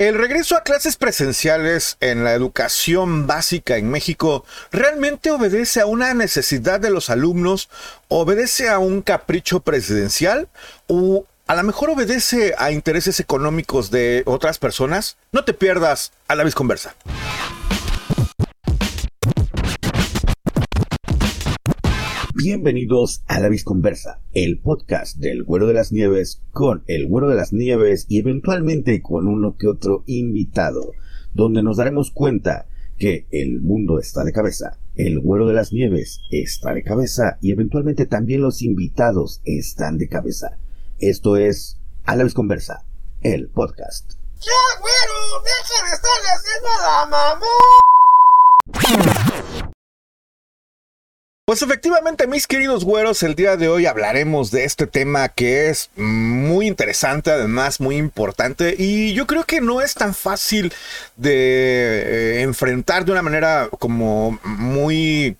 El regreso a clases presenciales en la educación básica en México realmente obedece a una necesidad de los alumnos, obedece a un capricho presidencial o a lo mejor obedece a intereses económicos de otras personas. No te pierdas a la vez conversa. Bienvenidos a La Visconversa, el podcast del Güero de las Nieves con el Güero de las Nieves y eventualmente con uno que otro invitado, donde nos daremos cuenta que el mundo está de cabeza, el Güero de las Nieves está de cabeza y eventualmente también los invitados están de cabeza. Esto es A la Visconversa, el podcast. ¡Ya, güero! ¡Deja de estarle haciendo la mamá! Pues efectivamente, mis queridos güeros, el día de hoy hablaremos de este tema que es muy interesante, además muy importante, y yo creo que no es tan fácil de eh, enfrentar de una manera como muy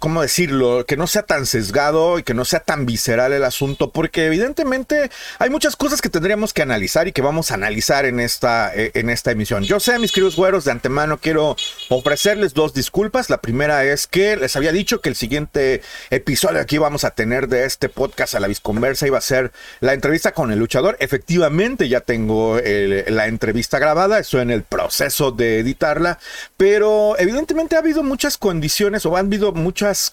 ¿cómo decirlo? Que no sea tan sesgado y que no sea tan visceral el asunto, porque evidentemente hay muchas cosas que tendríamos que analizar y que vamos a analizar en esta, eh, en esta emisión. Yo sé, mis queridos güeros, de antemano quiero ofrecerles dos disculpas. La primera es que les había dicho que el siguiente episodio aquí vamos a tener de este podcast a la Visconversa iba a ser la entrevista con el luchador. Efectivamente, ya tengo la entrevista grabada, estoy en el proceso de editarla, pero evidentemente ha habido muchas condiciones o han habido muchas,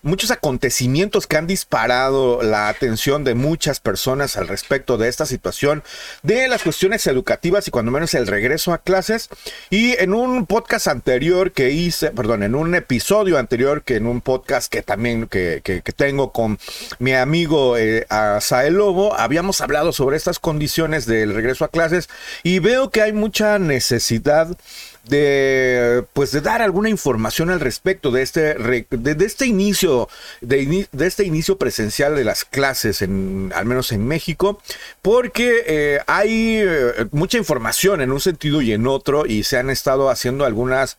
muchos acontecimientos que han disparado la atención de muchas personas al respecto de esta situación, de las cuestiones educativas y cuando menos el regreso a clases. Y en un podcast anterior que hice, perdón, en un episodio anterior que en un podcast que también que, tengo con mi amigo eh, Asael Lobo, habíamos hablado sobre estas condiciones del regreso a clases y veo que hay mucha necesidad de pues de dar alguna información al respecto de este de, este inicio de, este inicio presencial de las clases en al menos en México porque eh, hay eh, mucha información en un sentido y en otro y se han estado haciendo algunas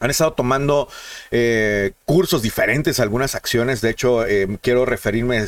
han estado tomando eh, cursos diferentes, algunas acciones. De hecho, quiero referirme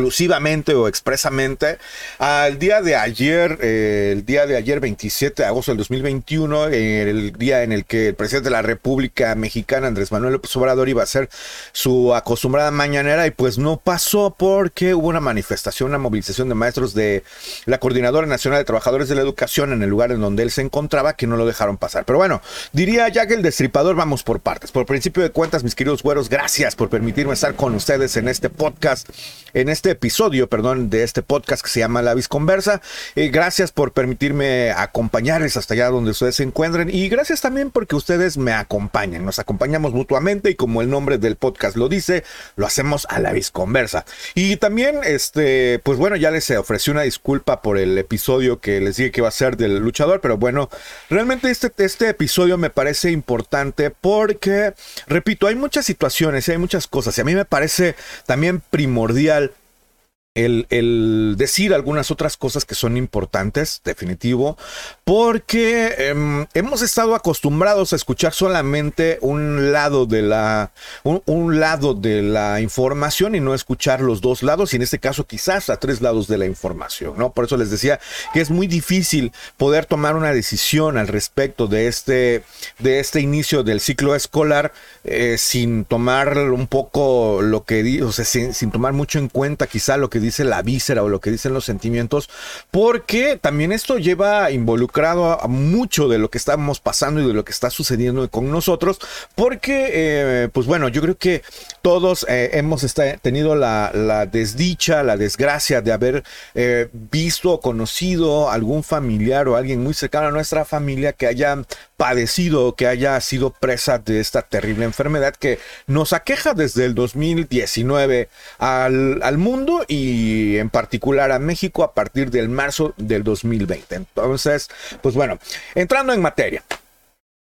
exclusivamente o expresamente al día de ayer, eh, el día de ayer 27 de agosto del 2021, el día en el que el presidente de la República Mexicana, Andrés Manuel López Obrador, iba a hacer su acostumbrada mañanera y pues no pasó porque hubo una manifestación, una movilización de maestros de la Coordinadora Nacional de Trabajadores de la Educación en el lugar en donde él se encontraba que no lo dejaron pasar. Pero bueno, diría ya que el destripador vamos por partes. Por principio de cuentas, mis queridos güeros, gracias por permitirme estar con ustedes en este podcast, en este este episodio, perdón, de este podcast que se llama La Visconversa. Eh, gracias por permitirme acompañarles hasta allá donde ustedes se encuentren y gracias también porque ustedes me acompañan. Nos acompañamos mutuamente y como el nombre del podcast lo dice, lo hacemos a la Visconversa. Y también, este, pues bueno, ya les ofrecí una disculpa por el episodio que les dije que iba a ser del luchador, pero bueno, realmente este, este episodio me parece importante porque, repito, hay muchas situaciones y hay muchas cosas y a mí me parece también primordial el, decir algunas otras cosas que son importantes, definitivo, porque em, hemos estado acostumbrados a escuchar solamente un lado de la un, lado de la información y no escuchar los dos lados y en este caso quizás a tres lados de la información, ¿no? Por eso les decía que es muy difícil poder tomar una decisión al respecto de este de este inicio del ciclo escolar eh, sin tomar un poco lo que o sea, sin, sin tomar mucho en cuenta quizá lo que dice la víscera o lo que dicen los sentimientos, porque también esto lleva involucrado a mucho de lo que estamos pasando y de lo que está sucediendo con nosotros, porque, eh, pues bueno, yo creo que todos eh, hemos tenido la, desdicha, la desgracia de haber eh, visto o conocido algún familiar o alguien muy cercano a nuestra familia que haya padecido, que haya sido presa de esta terrible enfermedad que nos aqueja desde el 2019 al, al mundo y en particular a México a partir del marzo del 2020. Entonces, pues bueno, entrando en materia.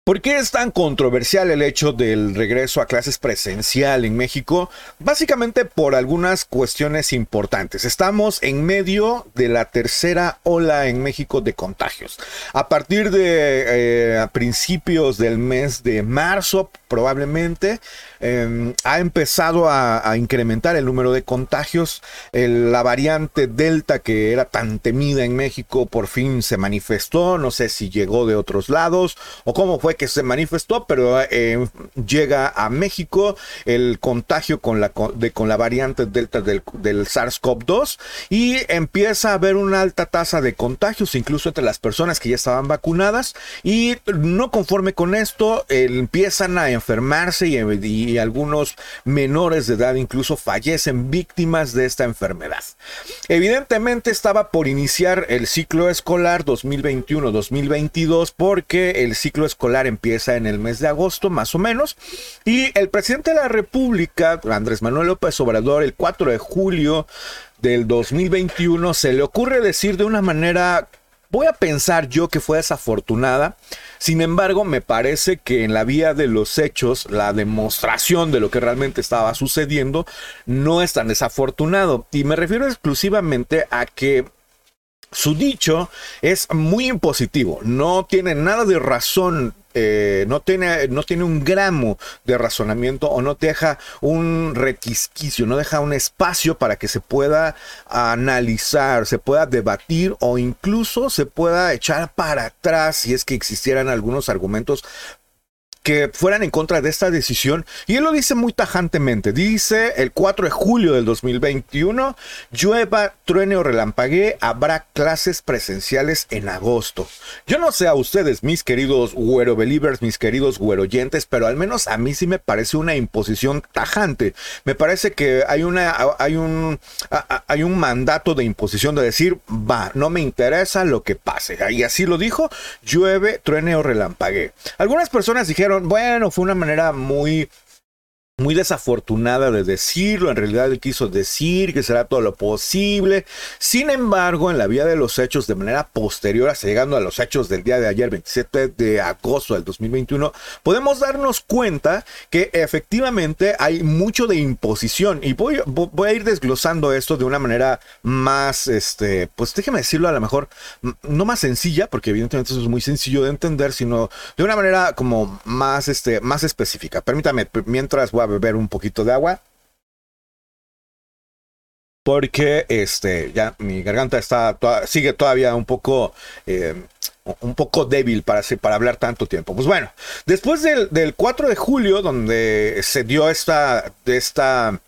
¿Por qué es tan controversial el hecho del regreso a clases presencial en México? Básicamente por algunas cuestiones importantes. Estamos en medio de la tercera ola en México de contagios. A partir de eh, principios del mes de marzo, probablemente, em, ha empezado a, incrementar el número de contagios. la variante Delta, que era tan temida en México, por fin se manifestó. No sé si llegó de otros lados o cómo fue que se manifestó, pero eh, llega a México el contagio con la, de, con la variante Delta del, del SARS-CoV-2 y empieza a haber una alta tasa de contagios, incluso entre las personas que ya estaban vacunadas. Y no conforme con esto, empiezan a enfermarse y, y algunos menores de edad incluso fallecen víctimas de esta enfermedad. Evidentemente estaba por iniciar el ciclo escolar 2021-2022 porque el ciclo escolar empieza en el mes de agosto más o menos y el presidente de la República, Andrés Manuel López Obrador, el 4 de julio del 2021 se le ocurre decir de una manera Voy a pensar yo que fue desafortunada. Sin embargo, me parece que en la vía de los hechos, la demostración de lo que realmente estaba sucediendo no es tan desafortunado. Y me refiero exclusivamente a que su dicho es muy impositivo, no tiene nada de razón eh, no, tiene, no tiene un gramo de razonamiento o no deja un requisquicio, no deja un espacio para que se pueda analizar, se pueda debatir o incluso se pueda echar para atrás si es que existieran algunos argumentos que fueran en contra de esta decisión. Y él lo dice muy tajantemente. Dice el 4 de julio del 2021, llueva, truene o relampaguee, habrá clases presenciales en agosto. Yo no sé a ustedes, mis queridos güero believers, mis queridos güero oyentes, pero al menos a mí sí me parece una imposición tajante. Me parece que hay, una, hay, un, hay un mandato de imposición de decir, va, no me interesa lo que pase. Y así lo dijo, llueve, truene o relampaguee. Algunas personas dijeron, bueno, fue una manera muy muy desafortunada de decirlo, en realidad él quiso decir que será todo lo posible. Sin embargo, en la vía de los hechos, de manera posterior, hasta llegando a los hechos del día de ayer, 27 de agosto del 2021, podemos darnos cuenta que efectivamente hay mucho de imposición. Y voy, voy a ir desglosando esto de una manera más, este, pues déjeme decirlo a lo mejor, no más sencilla, porque evidentemente eso es muy sencillo de entender, sino de una manera como más, este, más específica. Permítame, mientras voy a beber un poquito de agua. Porque este, ya mi garganta está, sigue todavía un poco, eh, un poco débil para, para hablar tanto tiempo. Pues bueno, después del, del 4 de julio, donde se dio esta, esta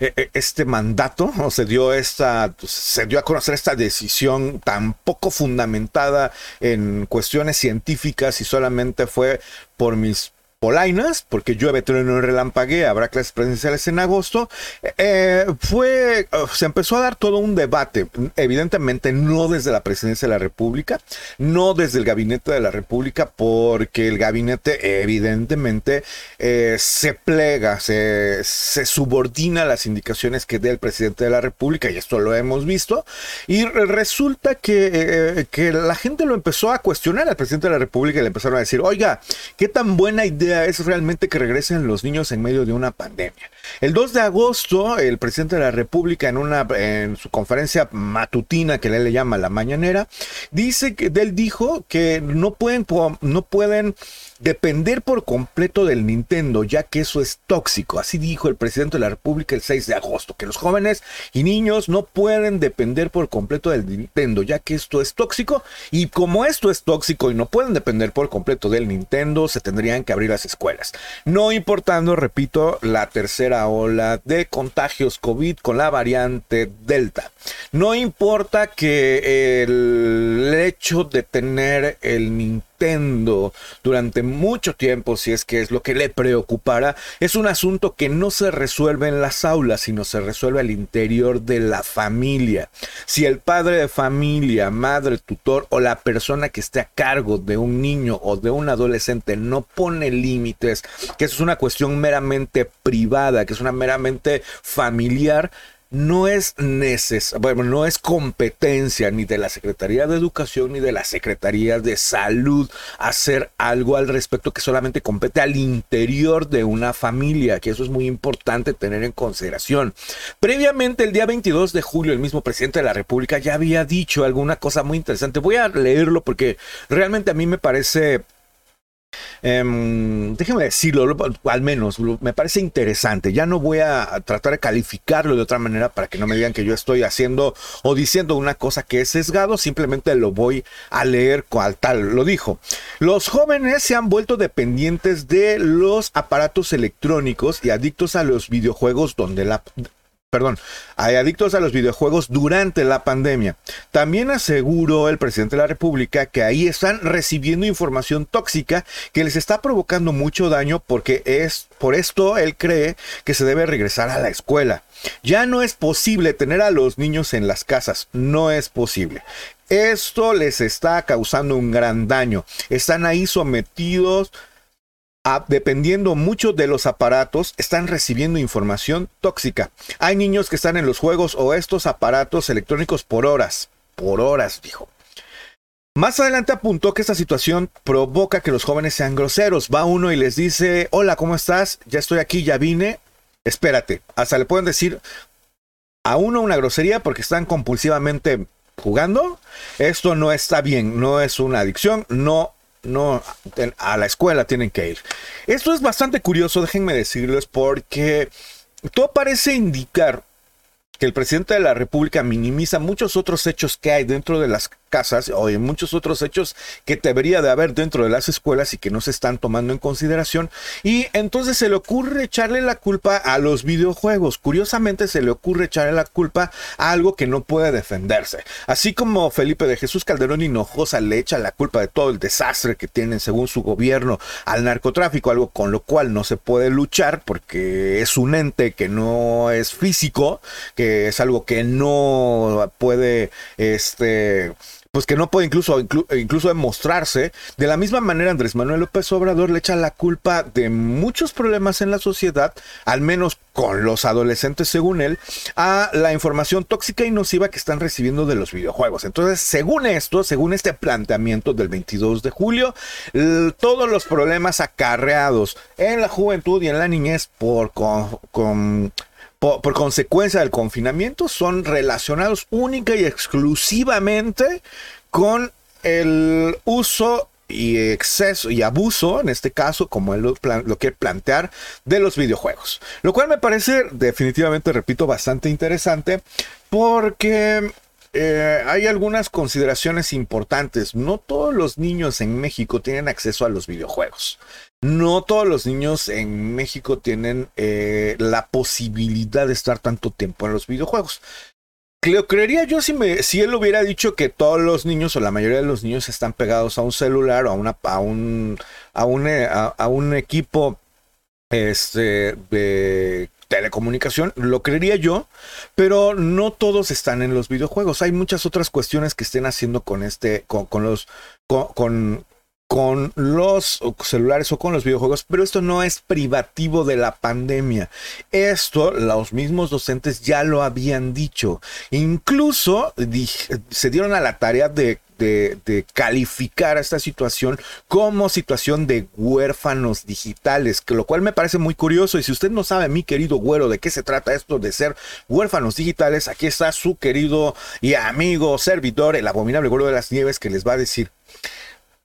e, e, este mandato, o se dio esta, se dio a conocer esta decisión tan poco fundamentada en cuestiones científicas y solamente fue por mis polainas, porque llueve, trueno y relampague, habrá clases presenciales en agosto, eh, fue, oh, se empezó a dar todo un debate, evidentemente no desde la presidencia de la República, no desde el gabinete de la República, porque el gabinete evidentemente eh, se plega, se, subordina a las indicaciones que dé el presidente de la República, y esto lo hemos visto, y resulta que, eh, que la gente lo empezó a cuestionar al presidente de la República y le empezaron a decir, oiga, qué tan buena idea es realmente que regresen los niños en medio de una pandemia. El 2 de agosto, el presidente de la República en una en su conferencia matutina que él le llama la mañanera, dice que él dijo que no pueden no pueden depender por completo del Nintendo, ya que eso es tóxico. Así dijo el presidente de la República el 6 de agosto, que los jóvenes y niños no pueden depender por completo del Nintendo, ya que esto es tóxico. Y como esto es tóxico y no pueden depender por completo del Nintendo, se tendrían que abrir las escuelas. No importando, repito, la tercera ola de contagios COVID con la variante Delta. No importa que el hecho de tener el Nintendo durante mucho tiempo, si es que es lo que le preocupara, es un asunto que no se resuelve en las aulas, sino se resuelve al interior de la familia. Si el padre de familia, madre, tutor o la persona que esté a cargo de un niño o de un adolescente no pone límites, que eso es una cuestión meramente privada, que es una meramente familiar, no es neces bueno, no es competencia ni de la Secretaría de Educación ni de la Secretaría de Salud hacer algo al respecto que solamente compete al interior de una familia, que eso es muy importante tener en consideración. Previamente, el día 22 de julio, el mismo presidente de la República ya había dicho alguna cosa muy interesante. Voy a leerlo porque realmente a mí me parece Um, déjeme decirlo, al menos me parece interesante. Ya no voy a tratar de calificarlo de otra manera para que no me digan que yo estoy haciendo o diciendo una cosa que es sesgado, simplemente lo voy a leer cual tal. Lo dijo. Los jóvenes se han vuelto dependientes de los aparatos electrónicos y adictos a los videojuegos donde la perdón, hay adictos a los videojuegos durante la pandemia. También aseguró el presidente de la República que ahí están recibiendo información tóxica que les está provocando mucho daño porque es por esto él cree que se debe regresar a la escuela. Ya no es posible tener a los niños en las casas, no es posible. Esto les está causando un gran daño. Están ahí sometidos dependiendo mucho de los aparatos, están recibiendo información tóxica. Hay niños que están en los juegos o estos aparatos electrónicos por horas. Por horas, dijo. Más adelante apuntó que esta situación provoca que los jóvenes sean groseros. Va uno y les dice, hola, ¿cómo estás? Ya estoy aquí, ya vine. Espérate. Hasta le pueden decir a uno una grosería porque están compulsivamente jugando. Esto no está bien, no es una adicción, no no a la escuela tienen que ir. Esto es bastante curioso, déjenme decirles, porque todo parece indicar que el presidente de la República minimiza muchos otros hechos que hay dentro de las casas o en muchos otros hechos que debería de haber dentro de las escuelas y que no se están tomando en consideración. Y entonces se le ocurre echarle la culpa a los videojuegos. Curiosamente se le ocurre echarle la culpa a algo que no puede defenderse. Así como Felipe de Jesús Calderón Hinojosa le echa la culpa de todo el desastre que tienen según su gobierno al narcotráfico, algo con lo cual no se puede luchar porque es un ente que no es físico, que es algo que no puede este pues que no puede incluso, incluso demostrarse. De la misma manera, Andrés Manuel López Obrador le echa la culpa de muchos problemas en la sociedad, al menos con los adolescentes, según él, a la información tóxica y nociva que están recibiendo de los videojuegos. Entonces, según esto, según este planteamiento del 22 de julio, todos los problemas acarreados en la juventud y en la niñez por con por, consecuencia del confinamiento son relacionados única y exclusivamente con el uso y exceso y abuso, en este caso, como él lo, quiere plantear, de los videojuegos. Lo cual me parece definitivamente, repito, bastante interesante porque eh, hay algunas consideraciones importantes. No todos los niños en México tienen acceso a los videojuegos no todos los niños en México tienen eh, la posibilidad de estar tanto tiempo en los videojuegos. Lo creería yo si, me, si él hubiera dicho que todos los niños o la mayoría de los niños están pegados a un celular o a, eh, a, un equipo este, de telecomunicación, lo creería yo, pero no todos están en los videojuegos. Hay muchas otras cuestiones que estén haciendo con este, con, con los, con, con los celulares o con los videojuegos, pero esto no es privativo de la pandemia. Esto los mismos docentes ya lo habían dicho. Incluso se dieron a la tarea de de, calificar a esta situación como situación de huérfanos digitales, que lo cual me parece muy curioso. Y si usted no sabe, mi querido güero, de qué se trata esto de ser huérfanos digitales, aquí está su querido y amigo servidor, el abominable güero de las nieves, que les va a decir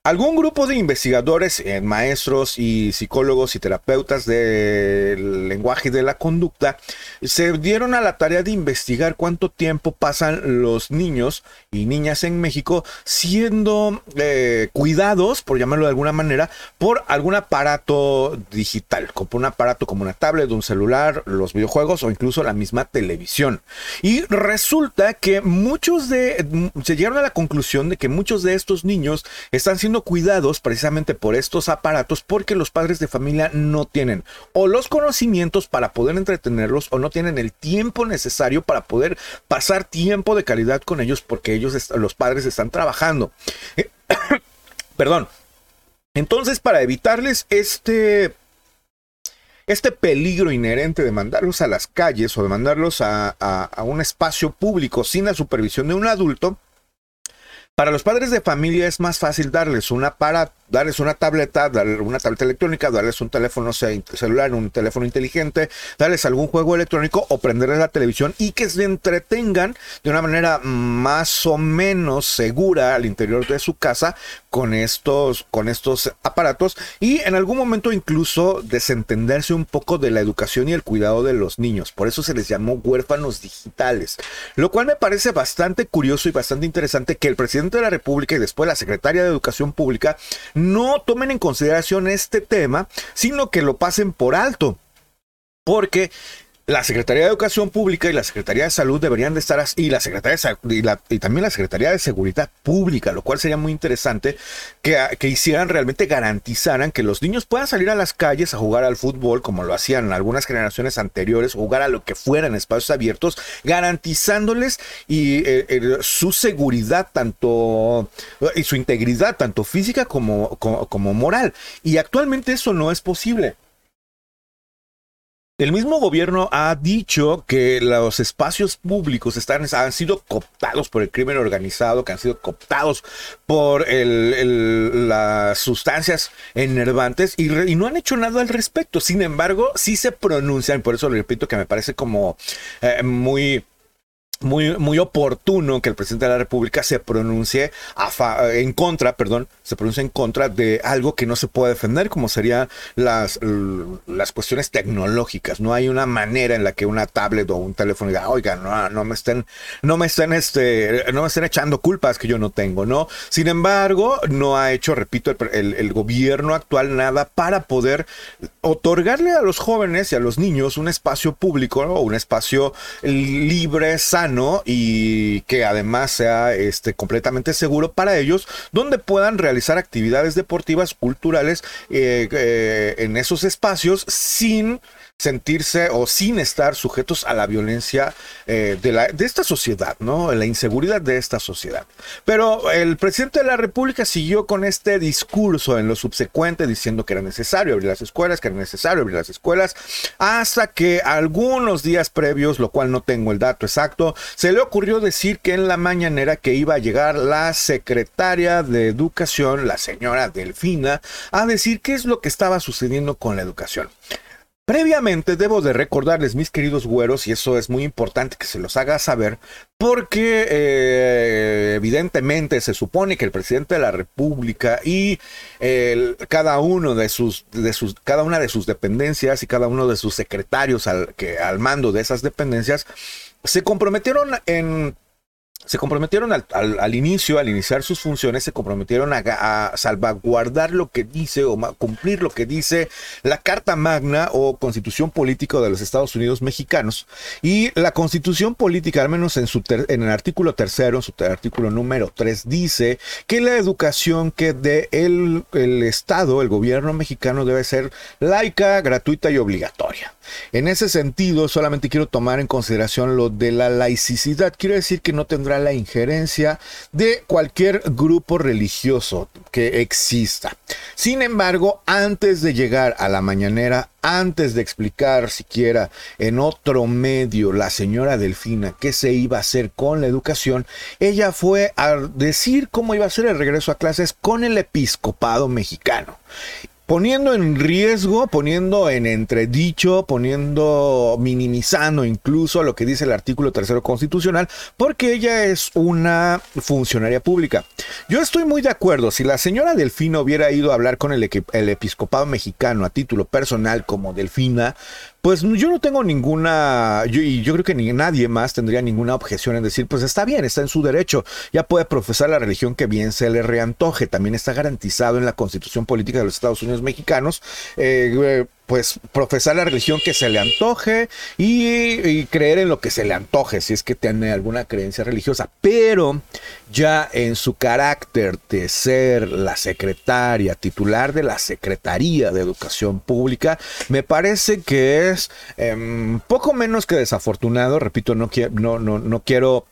Algún grupo de investigadores, eh, maestros y psicólogos y terapeutas del lenguaje y de la conducta se dieron a la tarea de investigar cuánto tiempo pasan los niños y niñas en México siendo eh, cuidados, por llamarlo de alguna manera, por algún aparato digital, como un aparato como una tablet, un celular, los videojuegos o incluso la misma televisión. Y resulta que muchos de, se llegaron a la conclusión de que muchos de estos niños están siendo cuidados precisamente por estos aparatos porque los padres de familia no tienen o los conocimientos para poder entretenerlos o no tienen el tiempo necesario para poder pasar tiempo de calidad con ellos porque ellos, los padres están trabajando. Perdón. Entonces, para evitarles este este peligro inherente de mandarlos a las calles o de mandarlos a, a un espacio público sin la supervisión de un adulto, para los padres de familia es más fácil darles una para darles una tableta, darles una tableta electrónica, darles un teléfono celular, un teléfono inteligente, darles algún juego electrónico o prenderles la televisión y que se entretengan de una manera más o menos segura al interior de su casa con estos, con estos aparatos y en algún momento incluso desentenderse un poco de la educación y el cuidado de los niños. Por eso se les llamó huérfanos digitales. Lo cual me parece bastante curioso y bastante interesante que el presidente de la República y después la secretaria de Educación Pública no tomen en consideración este tema, sino que lo pasen por alto. Porque la Secretaría de Educación Pública y la Secretaría de Salud deberían de estar y la Secretaría de y, y también la Secretaría de Seguridad Pública, lo cual sería muy interesante que, hicieran realmente garantizaran que los niños puedan salir a las calles a jugar al fútbol como lo hacían algunas generaciones anteriores, jugar a lo que fuera en espacios abiertos, garantizándoles y eh, su seguridad tanto y su integridad tanto física como, como moral. Y actualmente eso no es posible. El mismo gobierno ha dicho que los espacios públicos están, han sido cooptados por el crimen organizado, que han sido cooptados por las sustancias enervantes y, no han hecho nada al respecto. Sin embargo, sí se pronuncian, por eso le repito que me parece como eh, muy muy, muy oportuno que el presidente de la República se pronuncie en contra, perdón, se pronuncie en contra de algo que no se puede defender, como serían las, las cuestiones tecnológicas. No hay una manera en la que una tablet o un teléfono diga, oiga, no, no me estén, no me estén, este, no me estén echando culpas que yo no tengo, ¿no? Sin embargo, no ha hecho, repito, el, el gobierno actual nada para poder otorgarle a los jóvenes y a los niños un espacio público, ¿no? un espacio libre, sano y que además sea este, completamente seguro para ellos, donde puedan realizar actividades deportivas, culturales eh, eh, en esos espacios sin sentirse o sin estar sujetos a la violencia eh, de, de esta sociedad, ¿no? La inseguridad de esta sociedad. Pero el presidente de la República siguió con este discurso en lo subsecuente diciendo que era necesario abrir las escuelas, que era necesario abrir las escuelas, hasta que algunos días previos, lo cual no tengo el dato exacto, se le ocurrió decir que en la mañanera que iba a llegar la secretaria de Educación, la señora Delfina, a decir qué es lo que estaba sucediendo con la educación. Previamente debo de recordarles, mis queridos güeros, y eso es muy importante que se los haga saber, porque eh, evidentemente se supone que el presidente de la República y cada uno de sus, de sus, cada una de sus dependencias y cada uno de sus secretarios al, que, al mando de esas dependencias se comprometieron en se comprometieron al, inicio, al iniciar sus funciones, se comprometieron a, salvaguardar lo que dice o cumplir lo que dice la Carta Magna o Constitución Política de los Estados Unidos Mexicanos. Y la Constitución Política, al menos en, su en el artículo tercero, en su artículo número 3, dice que la educación que dé el, el Estado, el gobierno mexicano, debe ser laica, gratuita y obligatoria. En ese sentido, solamente quiero tomar en consideración lo de la laicidad. Quiero decir que no tendrá la injerencia de cualquier grupo religioso que exista. Sin embargo, antes de llegar a la mañanera, antes de explicar siquiera en otro medio la señora Delfina qué se iba a hacer con la educación, ella fue a decir cómo iba a ser el regreso a clases con el episcopado mexicano poniendo en riesgo, poniendo en entredicho, poniendo, minimizando incluso lo que dice el artículo tercero constitucional, porque ella es una funcionaria pública. Yo estoy muy de acuerdo, si la señora Delfina hubiera ido a hablar con el, el episcopado mexicano a título personal como Delfina, pues yo no tengo ninguna, y yo creo que ni nadie más tendría ninguna objeción en decir, pues está bien, está en su derecho, ya puede profesar la religión que bien se le reantoje, también está garantizado en la constitución política de los Estados Unidos mexicanos. Eh, pues profesar la religión que se le antoje y, creer en lo que se le antoje, si es que tiene alguna creencia religiosa. Pero ya en su carácter de ser la secretaria titular de la Secretaría de Educación Pública, me parece que es em, poco menos que desafortunado. Repito, no, no, no, no quiero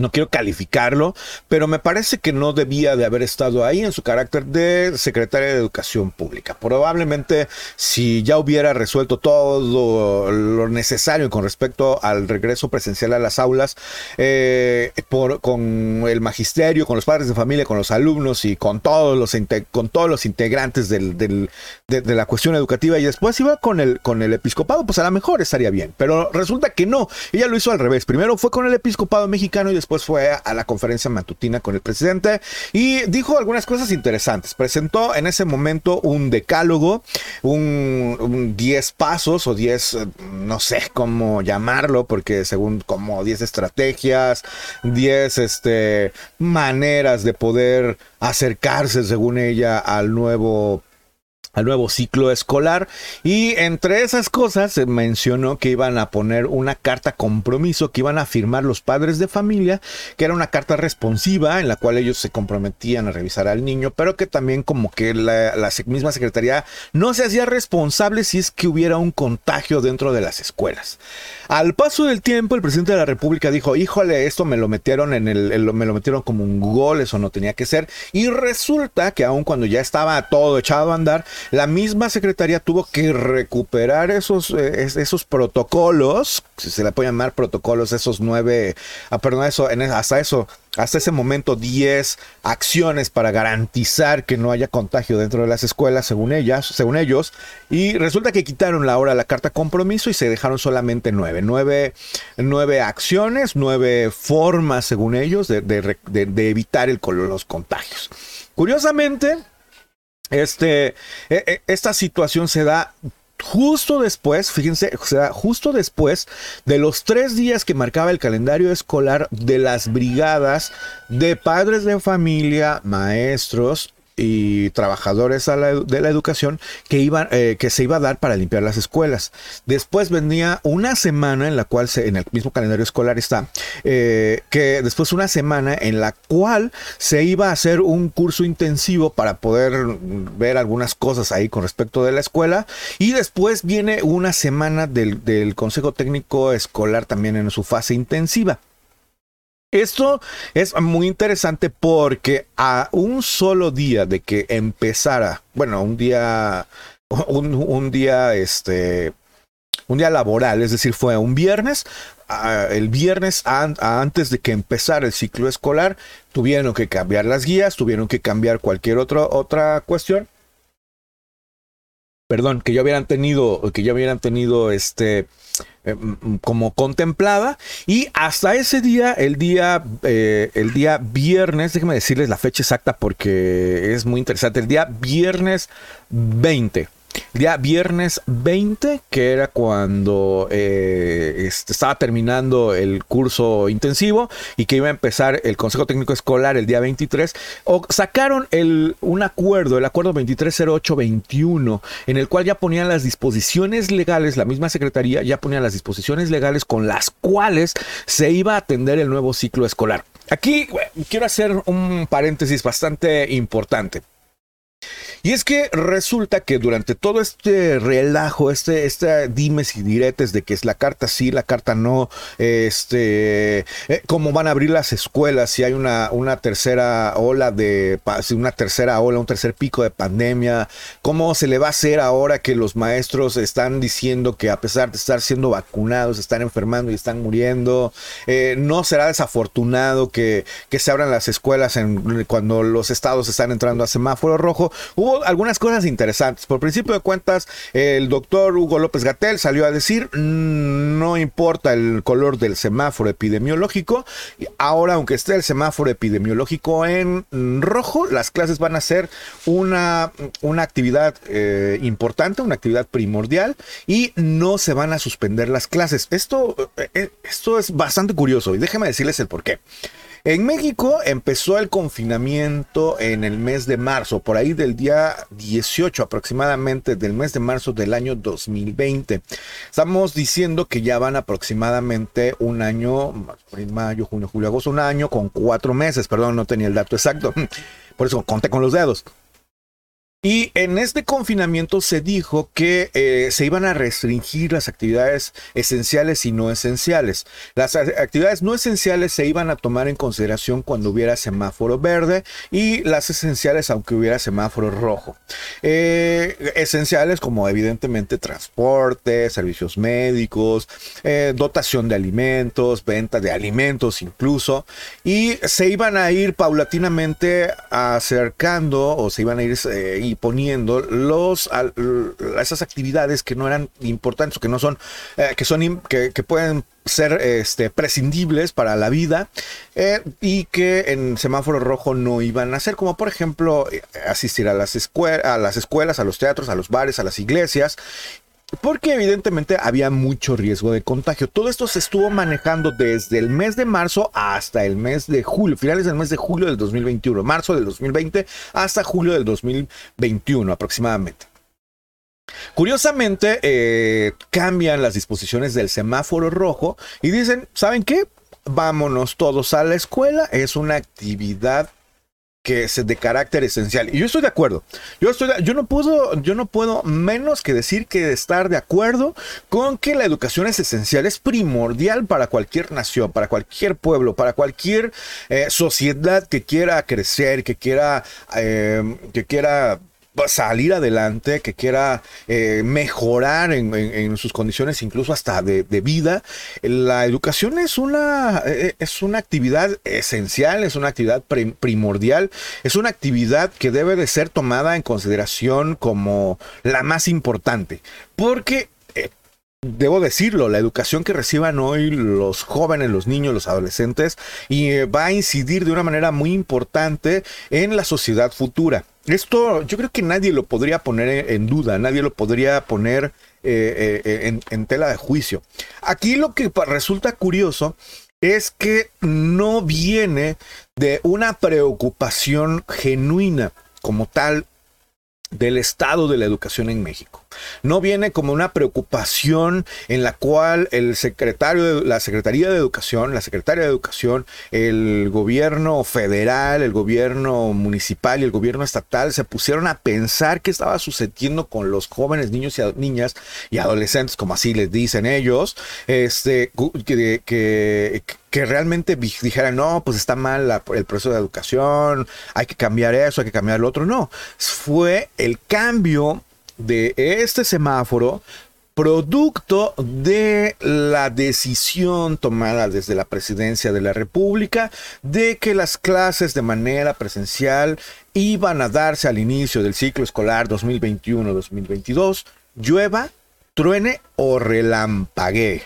no quiero calificarlo, pero me parece que no debía de haber estado ahí en su carácter de secretaria de Educación Pública. Probablemente si ya hubiera resuelto todo lo necesario con respecto al regreso presencial a las aulas, eh, con el magisterio, con los padres de familia, con los alumnos y con todos los, con todos los integrantes de, la cuestión educativa y después iba con el, con el episcopado, pues a lo mejor estaría bien, pero resulta que no, ella lo hizo al revés. Primero fue con el episcopado mexicano y después después fue a la conferencia matutina con el presidente y dijo algunas cosas interesantes. Presentó en ese momento un decálogo, un 10 pasos o 10, no sé cómo llamarlo, porque según como 10 estrategias, 10 este, maneras de poder acercarse, según ella, al nuevo al nuevo ciclo escolar y entre esas cosas se mencionó que iban a poner una carta compromiso que iban a firmar los padres de familia, que era una carta responsiva en la cual ellos se comprometían a revisar al niño, pero que también como que la, misma secretaría no se hacía responsable si es que hubiera un contagio dentro de las escuelas. Al paso del tiempo, el presidente de la República dijo, híjole, esto me lo metieron en el, me lo metieron como un gol, eso no tenía que ser. Y resulta que aun cuando ya estaba todo echado a andar, la misma secretaría tuvo que recuperar esos, eh, esos protocolos, si se le puede llamar protocolos, esos nueve, ah, perdón, eso, hasta eso, hasta ese momento 10 acciones para garantizar que no haya contagio dentro de las escuelas, según ellas, según ellos, y resulta que quitaron la hora la carta compromiso y se dejaron solamente nueve, nueve, acciones, nueve formas, según ellos, de, evitar el, los contagios. Curiosamente, este, e, e, esta situación se da justo después, fíjense, o sea, justo después de los tres días que marcaba el calendario escolar de las brigadas de padres de familia, maestros y trabajadores de la educación que, iban, eh, que se iba a dar para limpiar las escuelas. Después venía una semana en la cual, se, en el mismo calendario escolar está, eh, que después una semana en la cual se iba a hacer un curso intensivo para poder ver algunas cosas ahí con respecto de la escuela. Y después viene una semana del, del Consejo Técnico Escolar también en su fase intensiva. Esto es muy interesante porque a un solo día de que empezara, bueno, un día, un, día, este, un día laboral, es decir, fue un viernes, el viernes antes de que empezara el ciclo escolar, tuvieron que cambiar las guías, tuvieron que cambiar cualquier otra cuestión. Perdón, que ya hubieran tenido, que ya hubieran tenido este eh, como contemplada. Y hasta ese día el día eh, el día viernes déjenme decirles la fecha exacta porque es muy interesante el día viernes 20 día viernes 20, que era cuando eh, este, estaba terminando el curso intensivo y que iba a empezar el Consejo Técnico Escolar el día 23, o sacaron el, un acuerdo, el acuerdo 230821, en el cual ya ponían las disposiciones legales, la misma Secretaría ya ponía las disposiciones legales con las cuales se iba a atender el nuevo ciclo escolar. Aquí quiero hacer un paréntesis bastante importante. Y es que resulta que durante todo este relajo, este, este dimes y diretes de que es la carta sí, la carta no, este, eh, cómo van a abrir las escuelas, si hay una, una tercera ola de, una tercera ola, un tercer pico de pandemia, cómo se le va a hacer ahora que los maestros están diciendo que a pesar de estar siendo vacunados, están enfermando y están muriendo, eh, no será desafortunado que, que se abran las escuelas en, cuando los estados están entrando a semáforo rojo. Algunas cosas interesantes. Por principio de cuentas, el doctor Hugo López Gatel salió a decir, mm, no importa el color del semáforo epidemiológico, ahora aunque esté el semáforo epidemiológico en rojo, las clases van a ser una, una actividad eh, importante, una actividad primordial y no se van a suspender las clases. Esto, eh, esto es bastante curioso y déjenme decirles el por qué. En México empezó el confinamiento en el mes de marzo, por ahí del día 18 aproximadamente del mes de marzo del año 2020. Estamos diciendo que ya van aproximadamente un año, mayo, junio, julio, agosto, un año con cuatro meses, perdón, no tenía el dato exacto. Por eso conté con los dedos. Y en este confinamiento se dijo que eh, se iban a restringir las actividades esenciales y no esenciales. Las actividades no esenciales se iban a tomar en consideración cuando hubiera semáforo verde y las esenciales aunque hubiera semáforo rojo. Eh, esenciales como evidentemente transporte, servicios médicos, eh, dotación de alimentos, venta de alimentos incluso. Y se iban a ir paulatinamente acercando o se iban a ir y poniendo los, esas actividades que no eran importantes que no son, eh, que son, que, pueden ser este, prescindibles para la vida eh, y que en semáforo rojo no iban a ser, como por ejemplo eh, asistir a las, a las escuelas, a los teatros, a los bares, a las iglesias porque evidentemente había mucho riesgo de contagio. Todo esto se estuvo manejando desde el mes de marzo hasta el mes de julio, finales del mes de julio del 2021, marzo del 2020 hasta julio del 2021 aproximadamente. Curiosamente, eh, cambian las disposiciones del semáforo rojo y dicen, ¿saben qué? Vámonos todos a la escuela, es una actividad que es de carácter esencial. Y yo estoy de acuerdo. Yo, estoy yo, no puedo, yo no puedo menos que decir que estar de acuerdo con que la educación es esencial, es primordial para cualquier nación, para cualquier pueblo, para cualquier eh, sociedad que quiera crecer, que quiera, eh, que quiera salir adelante, que quiera eh, mejorar en, sus condiciones, incluso hasta de, vida, la educación es una, eh, es una actividad esencial, es una actividad primordial, es una actividad que debe de ser tomada en consideración como la más importante, porque eh, Debo decirlo, la educación que reciban hoy los jóvenes, los niños, los adolescentes, y va a incidir de una manera muy importante en la sociedad futura. Esto yo creo que nadie lo podría poner en duda, nadie lo podría poner eh, eh, en, tela de juicio. Aquí lo que resulta curioso es que no viene de una preocupación genuina como tal del estado de la educación en México. No viene como una preocupación en la cual el secretario la Secretaría de Educación, la Secretaria de Educación, el gobierno federal, el gobierno municipal y el gobierno estatal se pusieron a pensar qué estaba sucediendo con los jóvenes niños y niñas y adolescentes, como así les dicen ellos, este, que, que que realmente dijeran, no, pues está mal el proceso de educación, hay que cambiar eso, hay que cambiar lo otro. No, fue el cambio de este semáforo producto de la decisión tomada desde la presidencia de la República de que las clases de manera presencial iban a darse al inicio del ciclo escolar 2021-2022, llueva, truene o relampaguee.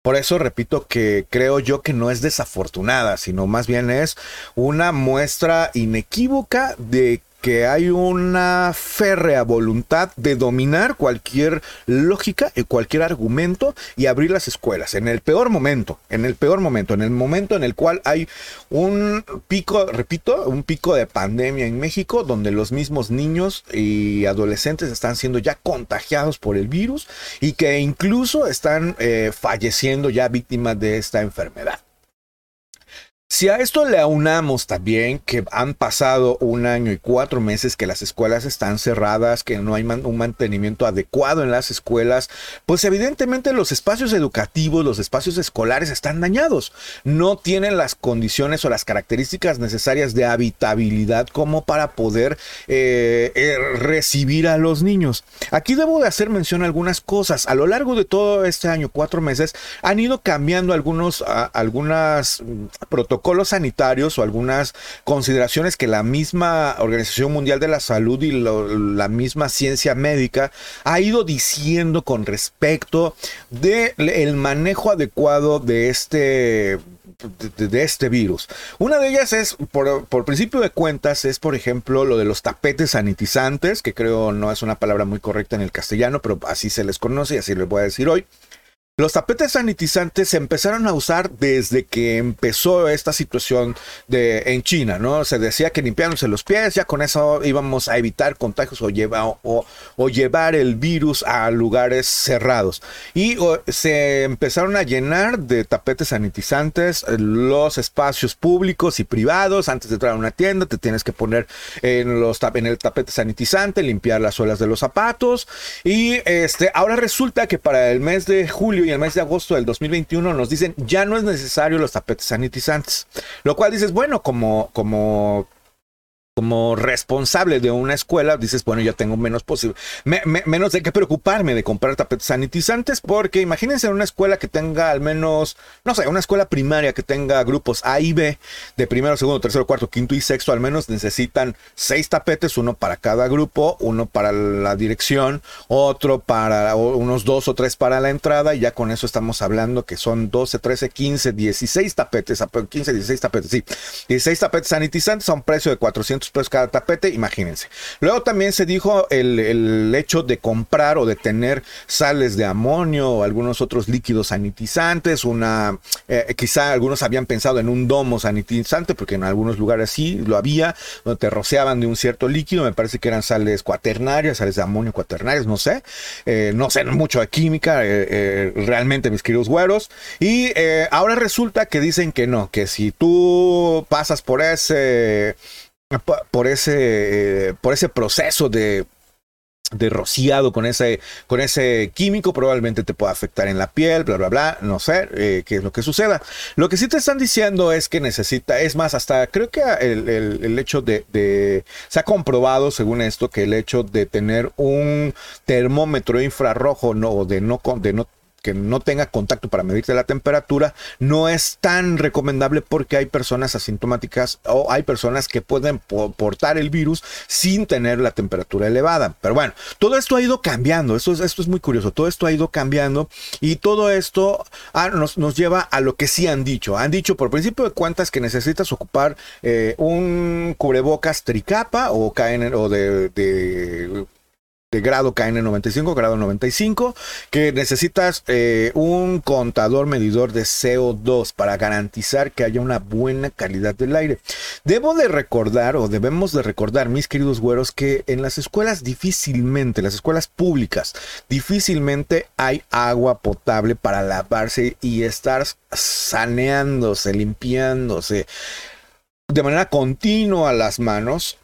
Por eso repito que creo yo que no es desafortunada, sino más bien es una muestra inequívoca de que hay una férrea voluntad de dominar cualquier lógica y cualquier argumento y abrir las escuelas en el peor momento, en el peor momento, en el momento en el cual hay un pico, repito, un pico de pandemia en México donde los mismos niños y adolescentes están siendo ya contagiados por el virus y que incluso están eh, falleciendo ya víctimas de esta enfermedad. Si a esto le aunamos también que han pasado un año y cuatro meses que las escuelas están cerradas, que no hay un mantenimiento adecuado en las escuelas, pues evidentemente los espacios educativos, los espacios escolares están dañados. No tienen las condiciones o las características necesarias de habitabilidad como para poder eh, eh, recibir a los niños. Aquí debo de hacer mención a algunas cosas. A lo largo de todo este año, cuatro meses, han ido cambiando algunos, algunas mm, protocolos protocolos sanitarios o algunas consideraciones que la misma Organización Mundial de la Salud y la misma ciencia médica ha ido diciendo con respecto del el manejo adecuado de este de, este virus. Una de ellas es, por, por, principio de cuentas, es por ejemplo lo de los tapetes sanitizantes, que creo no es una palabra muy correcta en el castellano, pero así se les conoce y así les voy a decir hoy. Los tapetes sanitizantes se empezaron a usar desde que empezó esta situación de, en China, ¿no? Se decía que limpiándose los pies, ya con eso íbamos a evitar contagios o, o, llevar el virus a lugares cerrados. Y se empezaron a llenar de tapetes sanitizantes los espacios públicos y privados. Antes de entrar a una tienda, te tienes que poner en, los, en el tapete sanitizante, limpiar las suelas de los zapatos. Y este, ahora resulta que para el mes de julio y el mes de agosto del 2021 nos dicen ya no es necesario los tapetes sanitizantes. Lo cual dices, bueno, como, como como responsable de una escuela, dices, bueno, ya tengo menos posible, menos de qué preocuparme de comprar tapetes sanitizantes, porque imagínense una escuela que tenga al menos, no sé, una escuela primaria que tenga grupos A y B, de primero, segundo, tercero, cuarto, quinto y sexto, al menos necesitan seis tapetes, uno para cada grupo, uno para la dirección, otro para unos dos o tres para la entrada, y ya con eso estamos hablando que son 12, 13, 15, 16 tapetes, 15, 16 tapetes, sí, 16 tapetes sanitizantes a un precio de 400 pesos cada tapete, imagínense. Luego también se dijo el, hecho de comprar o de tener sales de amonio o algunos otros líquidos sanitizantes, una, eh, quizá algunos habían pensado en un domo sanitizante, porque en algunos lugares sí lo había, donde te rociaban de un cierto líquido, me parece que eran sales cuaternarias, sales de amonio cuaternarias, no sé, eh, no sé mucho de química, eh, realmente mis queridos güeros, y ahora resulta que dicen que no, que si tú pasas por ese por ese, eh, por ese proceso de, de rociado con ese, con ese químico probablemente te pueda afectar en la piel, bla, bla, bla, no sé eh, qué es lo que suceda. Lo que sí te están diciendo es que necesita, es más, hasta creo que el, el, hecho de, se ha comprobado según esto que el hecho de tener un termómetro infrarrojo, no, de no, de no que no tenga contacto para medirte la temperatura no es tan recomendable porque hay personas asintomáticas o hay personas que pueden portar el virus sin tener la temperatura elevada. Pero bueno, todo esto ha ido cambiando, esto es, esto es muy curioso, todo esto ha ido cambiando y todo esto ah, nos, nos, lleva a lo que sí han dicho. Han dicho por principio de cuentas que necesitas ocupar eh, un cubrebocas tricapa o, KN, o de, de de grado KN95, grado 95, que necesitas eh, un contador medidor de CO2 para garantizar que haya una buena calidad del aire. Debo de recordar o debemos de recordar, mis queridos güeros, que en las escuelas difícilmente, las escuelas públicas, difícilmente hay agua potable para lavarse y estar saneándose, limpiándose de manera continua las manos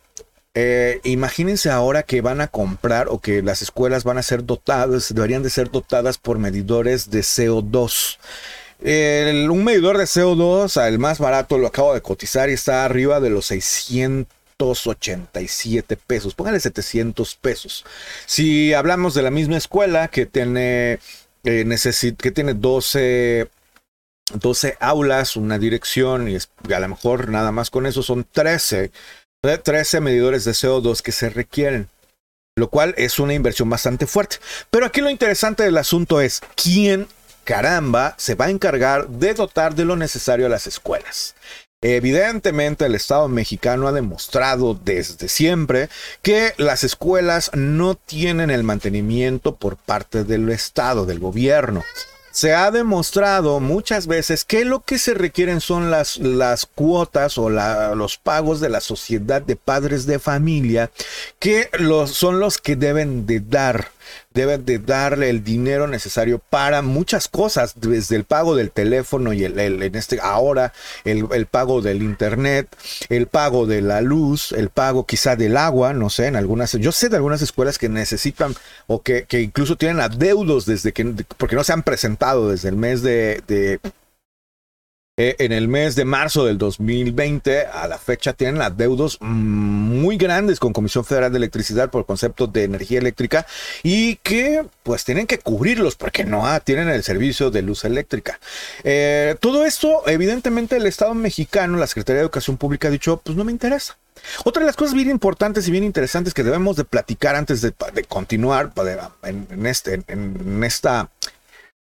eh, imagínense ahora que van a comprar o que las escuelas van a ser dotadas, deberían de ser dotadas por medidores de CO2. un medidor de CO2, el más barato, lo acabo de cotizar y está arriba de los 687 pesos. Póngale 700 pesos. Si hablamos de la misma escuela que tiene, eh, que tiene 12 12 aulas, una dirección y a lo mejor nada más con eso son 13 13 medidores de CO2 que se requieren, lo cual es una inversión bastante fuerte. Pero aquí lo interesante del asunto es quién caramba se va a encargar de dotar de lo necesario a las escuelas. Evidentemente el Estado mexicano ha demostrado desde siempre que las escuelas no tienen el mantenimiento por parte del Estado, del gobierno se ha demostrado muchas veces que lo que se requieren son las, las cuotas o los pagos de la sociedad de padres de familia, que los, son los que deben de dar deben de darle el dinero necesario para muchas cosas, desde el pago del teléfono y el, en este ahora el, pago del internet, el pago de la luz, el pago quizá del agua, no sé, en algunas, yo sé de algunas escuelas que necesitan o que, incluso tienen adeudos desde que, porque no se han presentado desde el mes de eh, en el mes de marzo del 2020 a la fecha tienen adeudos muy grandes con Comisión Federal de Electricidad por concepto de energía eléctrica y que pues tienen que cubrirlos porque no tienen el servicio de luz eléctrica. Eh, todo esto, evidentemente, el Estado mexicano, la Secretaría de Educación Pública ha dicho, pues no me interesa. Otra de las cosas bien importantes y bien interesantes que debemos de platicar antes de, continuar en, este, en esta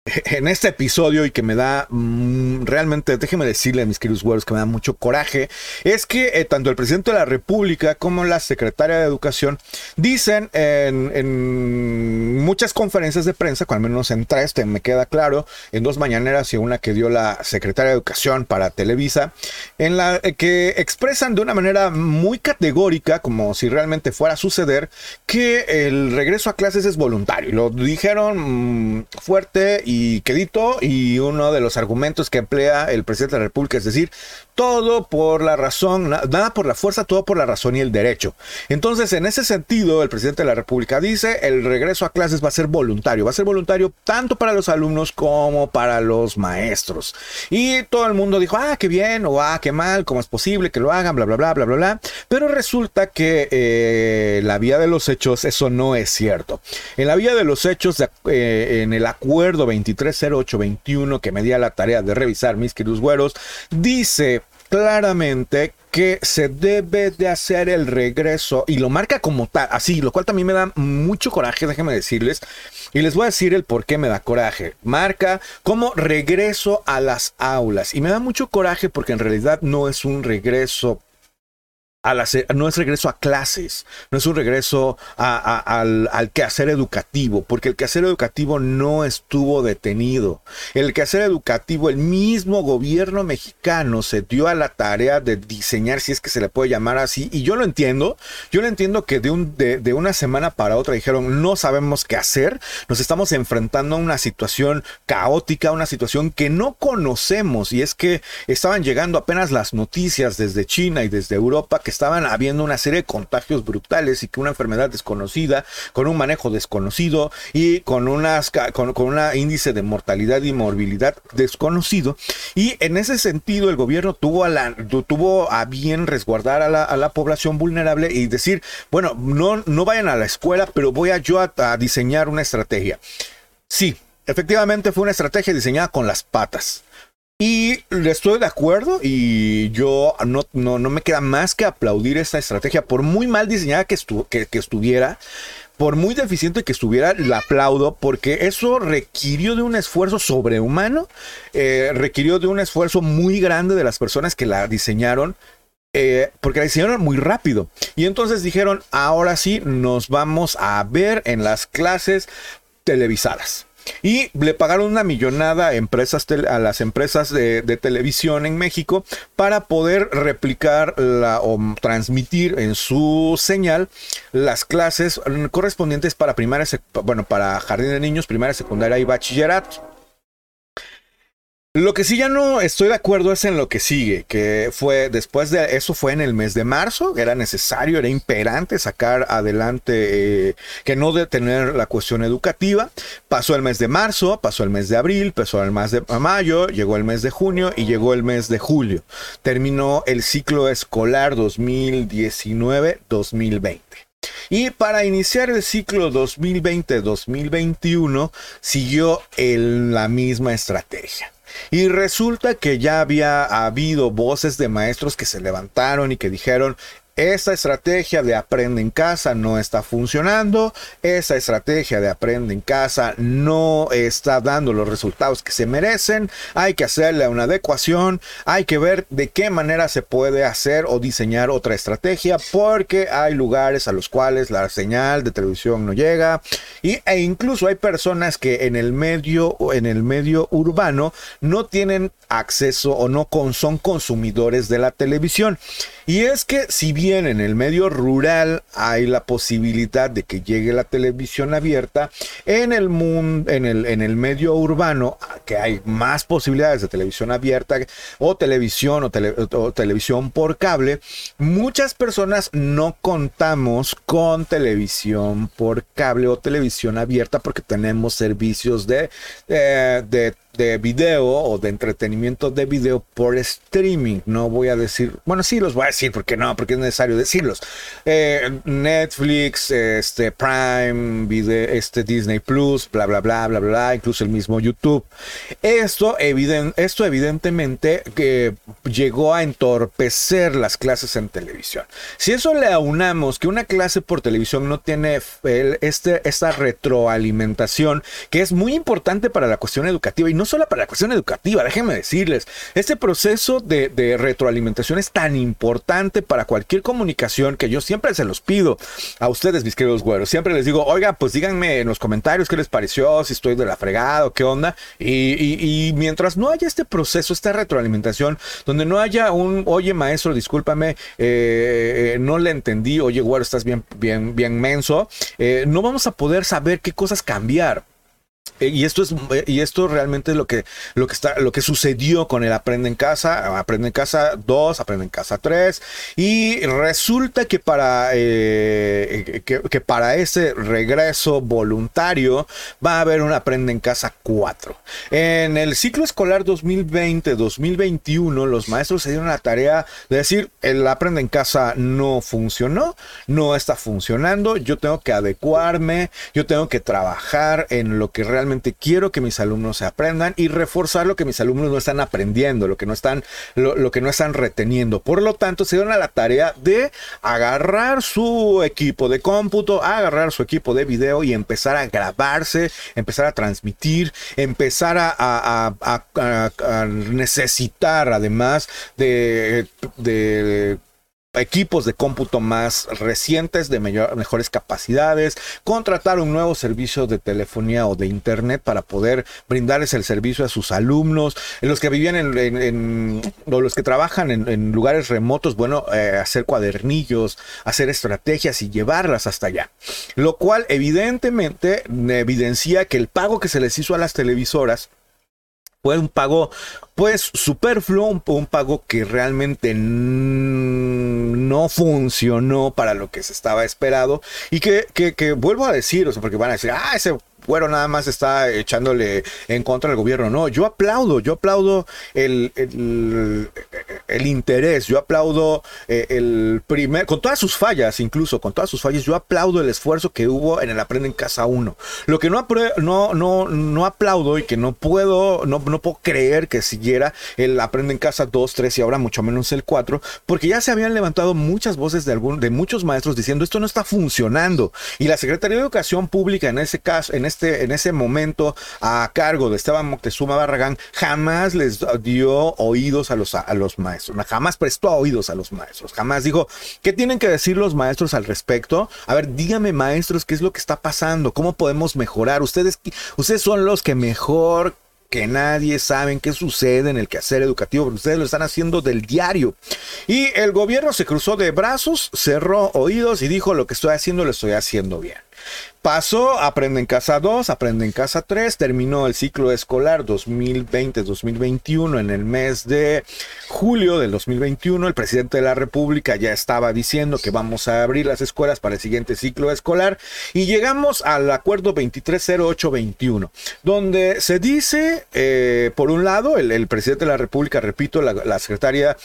en este episodio y que me da mm, realmente, déjeme decirle a mis queridos güeros que me da mucho coraje, es que eh, tanto el presidente de la República como la secretaria de Educación dicen en, muchas conferencias de prensa, al menos en tres, me queda claro, en dos mañaneras y una que dio la secretaria de Educación para Televisa, en la eh, que expresan de una manera muy categórica, como si realmente fuera a suceder, que el regreso a clases es voluntario. Lo dijeron mm, fuerte y y quedito y uno de los argumentos que emplea el presidente de la República es decir, todo por la razón, nada por la fuerza, todo por la razón y el derecho. Entonces, en ese sentido, el presidente de la República dice, el regreso a clases va a ser voluntario, va a ser voluntario tanto para los alumnos como para los maestros. Y todo el mundo dijo, ah, qué bien, o ah, qué mal, cómo es posible que lo hagan, bla, bla, bla, bla, bla, bla. Pero resulta que eh, la vía de los hechos, eso no es cierto. En la vía de los hechos, eh, en el acuerdo 230821 que me di a la tarea de revisar, mis queridos güeros, dice claramente que se debe de hacer el regreso y lo marca como tal, así, lo cual también me da mucho coraje, déjenme decirles, y les voy a decir el por qué me da coraje. Marca como regreso a las aulas y me da mucho coraje porque en realidad no es un regreso no es regreso a clases, no es un regreso al, al, quehacer educativo, porque el quehacer educativo no estuvo detenido. El quehacer educativo, el mismo gobierno mexicano se dio a la tarea de diseñar, si es que se le puede llamar así, y yo lo entiendo, yo lo entiendo que de, de una semana para otra dijeron, no sabemos qué hacer, nos estamos enfrentando a una situación caótica, una situación que no conocemos, y es que estaban llegando apenas las noticias desde China y desde Europa que estaban habiendo una serie de contagios brutales y que una enfermedad desconocida, con un manejo desconocido y con, unas, con, un índice de mortalidad y morbilidad desconocido. Y en ese sentido el gobierno tuvo a, la, tuvo a bien resguardar a la, a la población vulnerable y decir, bueno, no, no vayan a la escuela, pero voy a yo a diseñar una estrategia. Sí, efectivamente fue una estrategia diseñada con las patas. Y estoy de acuerdo y yo no, no, me queda más que aplaudir esta estrategia, por muy mal diseñada que, que, estuviera, por muy deficiente que estuviera, la aplaudo porque eso requirió de un esfuerzo sobrehumano, eh, requirió de un esfuerzo muy grande de las personas que la diseñaron. Eh, porque la diseñaron muy rápido. Y entonces dijeron, ahora sí, nos vamos a ver en las clases televisadas. Y le pagaron una millonada a, empresas a las empresas de, televisión en México para poder replicar la, o transmitir en su señal las clases correspondientes para primaria, bueno, para jardín de niños, primaria, secundaria y bachillerato. Lo que sí ya no estoy de acuerdo es en lo que sigue, que fue después de eso fue en el mes de marzo, era necesario, era imperante sacar adelante, eh, que no detener la cuestión educativa. Pasó el mes de marzo, pasó el mes de abril, pasó el mes de mayo, llegó el mes de junio y llegó el mes de julio. Terminó el ciclo escolar 2019-2020. Y para iniciar el ciclo 2020-2021 siguió la misma estrategia. Y resulta que ya había habido voces de maestros que se levantaron y que dijeron, esta estrategia de aprende en casa no está funcionando. Esa estrategia de aprende en casa no está dando los resultados que se merecen. Hay que hacerle una adecuación. Hay que ver de qué manera se puede hacer o diseñar otra estrategia porque hay lugares a los cuales la señal de televisión no llega y, e incluso hay personas que en el medio en el medio urbano no tienen acceso o no son consumidores de la televisión. Y es que si bien en el medio rural hay la posibilidad de que llegue la televisión abierta, en el mundo, en el, en el medio urbano, que hay más posibilidades de televisión abierta o televisión o, televisión por cable, muchas personas no contamos con televisión por cable o televisión abierta porque tenemos servicios de, de, de de video o de entretenimiento de video por streaming. No voy a decir, bueno, sí los voy a decir porque no, porque necesario decirlos. Eh, Netflix, este Prime, este Disney Plus, bla bla bla bla bla, incluso el mismo YouTube. Esto, esto evidentemente que llegó a entorpecer las clases en televisión. Si eso le aunamos que una clase por televisión no tiene este, esta retroalimentación que es muy importante para la cuestión educativa y no solo para la cuestión educativa, déjenme decirles, este proceso de, de retroalimentación es tan importante para cualquier comunicación que yo siempre se los pido a ustedes, mis queridos güeros. Siempre les digo, oiga, pues díganme en los comentarios qué les pareció, si estoy de la fregada o qué onda. Y, mientras no haya este proceso, esta retroalimentación, donde no haya un, oye maestro, discúlpame, eh, eh, no le entendí, oye güero, estás bien, bien, bien menso, eh, no vamos a poder saber qué cosas cambiar. Eh, y esto es y esto realmente es lo que lo que está lo que sucedió con el aprende en casa aprende en casa 2 aprende en casa 3 y resulta que para eh, que, para ese regreso voluntario va a haber un aprende en casa 4 en el ciclo escolar 2020 2021 los maestros se dieron la tarea de decir el aprende en casa no funcionó no está funcionando yo tengo que adecuarme yo tengo que trabajar en lo que realmente quiero que mis alumnos se aprendan y reforzar lo que mis alumnos no están aprendiendo, lo que no están, lo, que no están reteniendo. Por lo tanto, se dieron a la tarea de agarrar su equipo de cómputo, agarrar su equipo de video y empezar a grabarse, empezar a transmitir, empezar a, necesitar además de, de equipos de cómputo más recientes, de mejores capacidades, contratar un nuevo servicio de telefonía o de internet para poder brindarles el servicio a sus alumnos, los que vivían en, o los que trabajan en, lugares remotos, bueno, eh, hacer cuadernillos, hacer estrategias y llevarlas hasta allá. Lo cual evidentemente evidencia que el pago que se les hizo a las televisoras fue un pago pues superfluo, un, pago que realmente no funcionó para lo que se estaba esperado y que, que, que vuelvo a decir, o sea, porque van a decir, ah, ese bueno, nada más está echándole en contra del gobierno. No, yo aplaudo, yo aplaudo el, el, interés, yo aplaudo eh, el primer, con todas sus fallas, incluso con todas sus fallas, yo aplaudo el esfuerzo que hubo en el Aprende en Casa 1. Lo que no, no, no, no aplaudo y que no puedo, no, no puedo creer que siguiera el Aprende en Casa 2, 3 y ahora mucho menos el 4, porque ya se habían levantado muchas voces de, algún, de muchos maestros diciendo esto no está funcionando. Y la Secretaría de Educación Pública en ese caso, en este, en ese momento a cargo de Esteban Moctezuma Barragán jamás les dio oídos a los, maestros, jamás prestó oídos a los maestros, jamás dijo, ¿qué tienen que decir los maestros al respecto? A ver, dígame maestros, ¿qué es lo que está pasando? ¿Cómo podemos mejorar? Ustedes, ustedes son los que mejor que nadie saben qué sucede en el quehacer educativo, porque ustedes lo están haciendo del diario. Y el gobierno se cruzó de brazos, cerró oídos y dijo, lo que estoy haciendo lo estoy haciendo bien. Pasó, aprende en casa 2, aprende en casa 3, terminó el ciclo escolar 2020-2021 en el mes de julio del 2021. El presidente de la República ya estaba diciendo que vamos a abrir las escuelas para el siguiente ciclo escolar y llegamos al acuerdo 230821, donde se dice, eh, por un lado, el, presidente de la República, repito, la, la secretaria,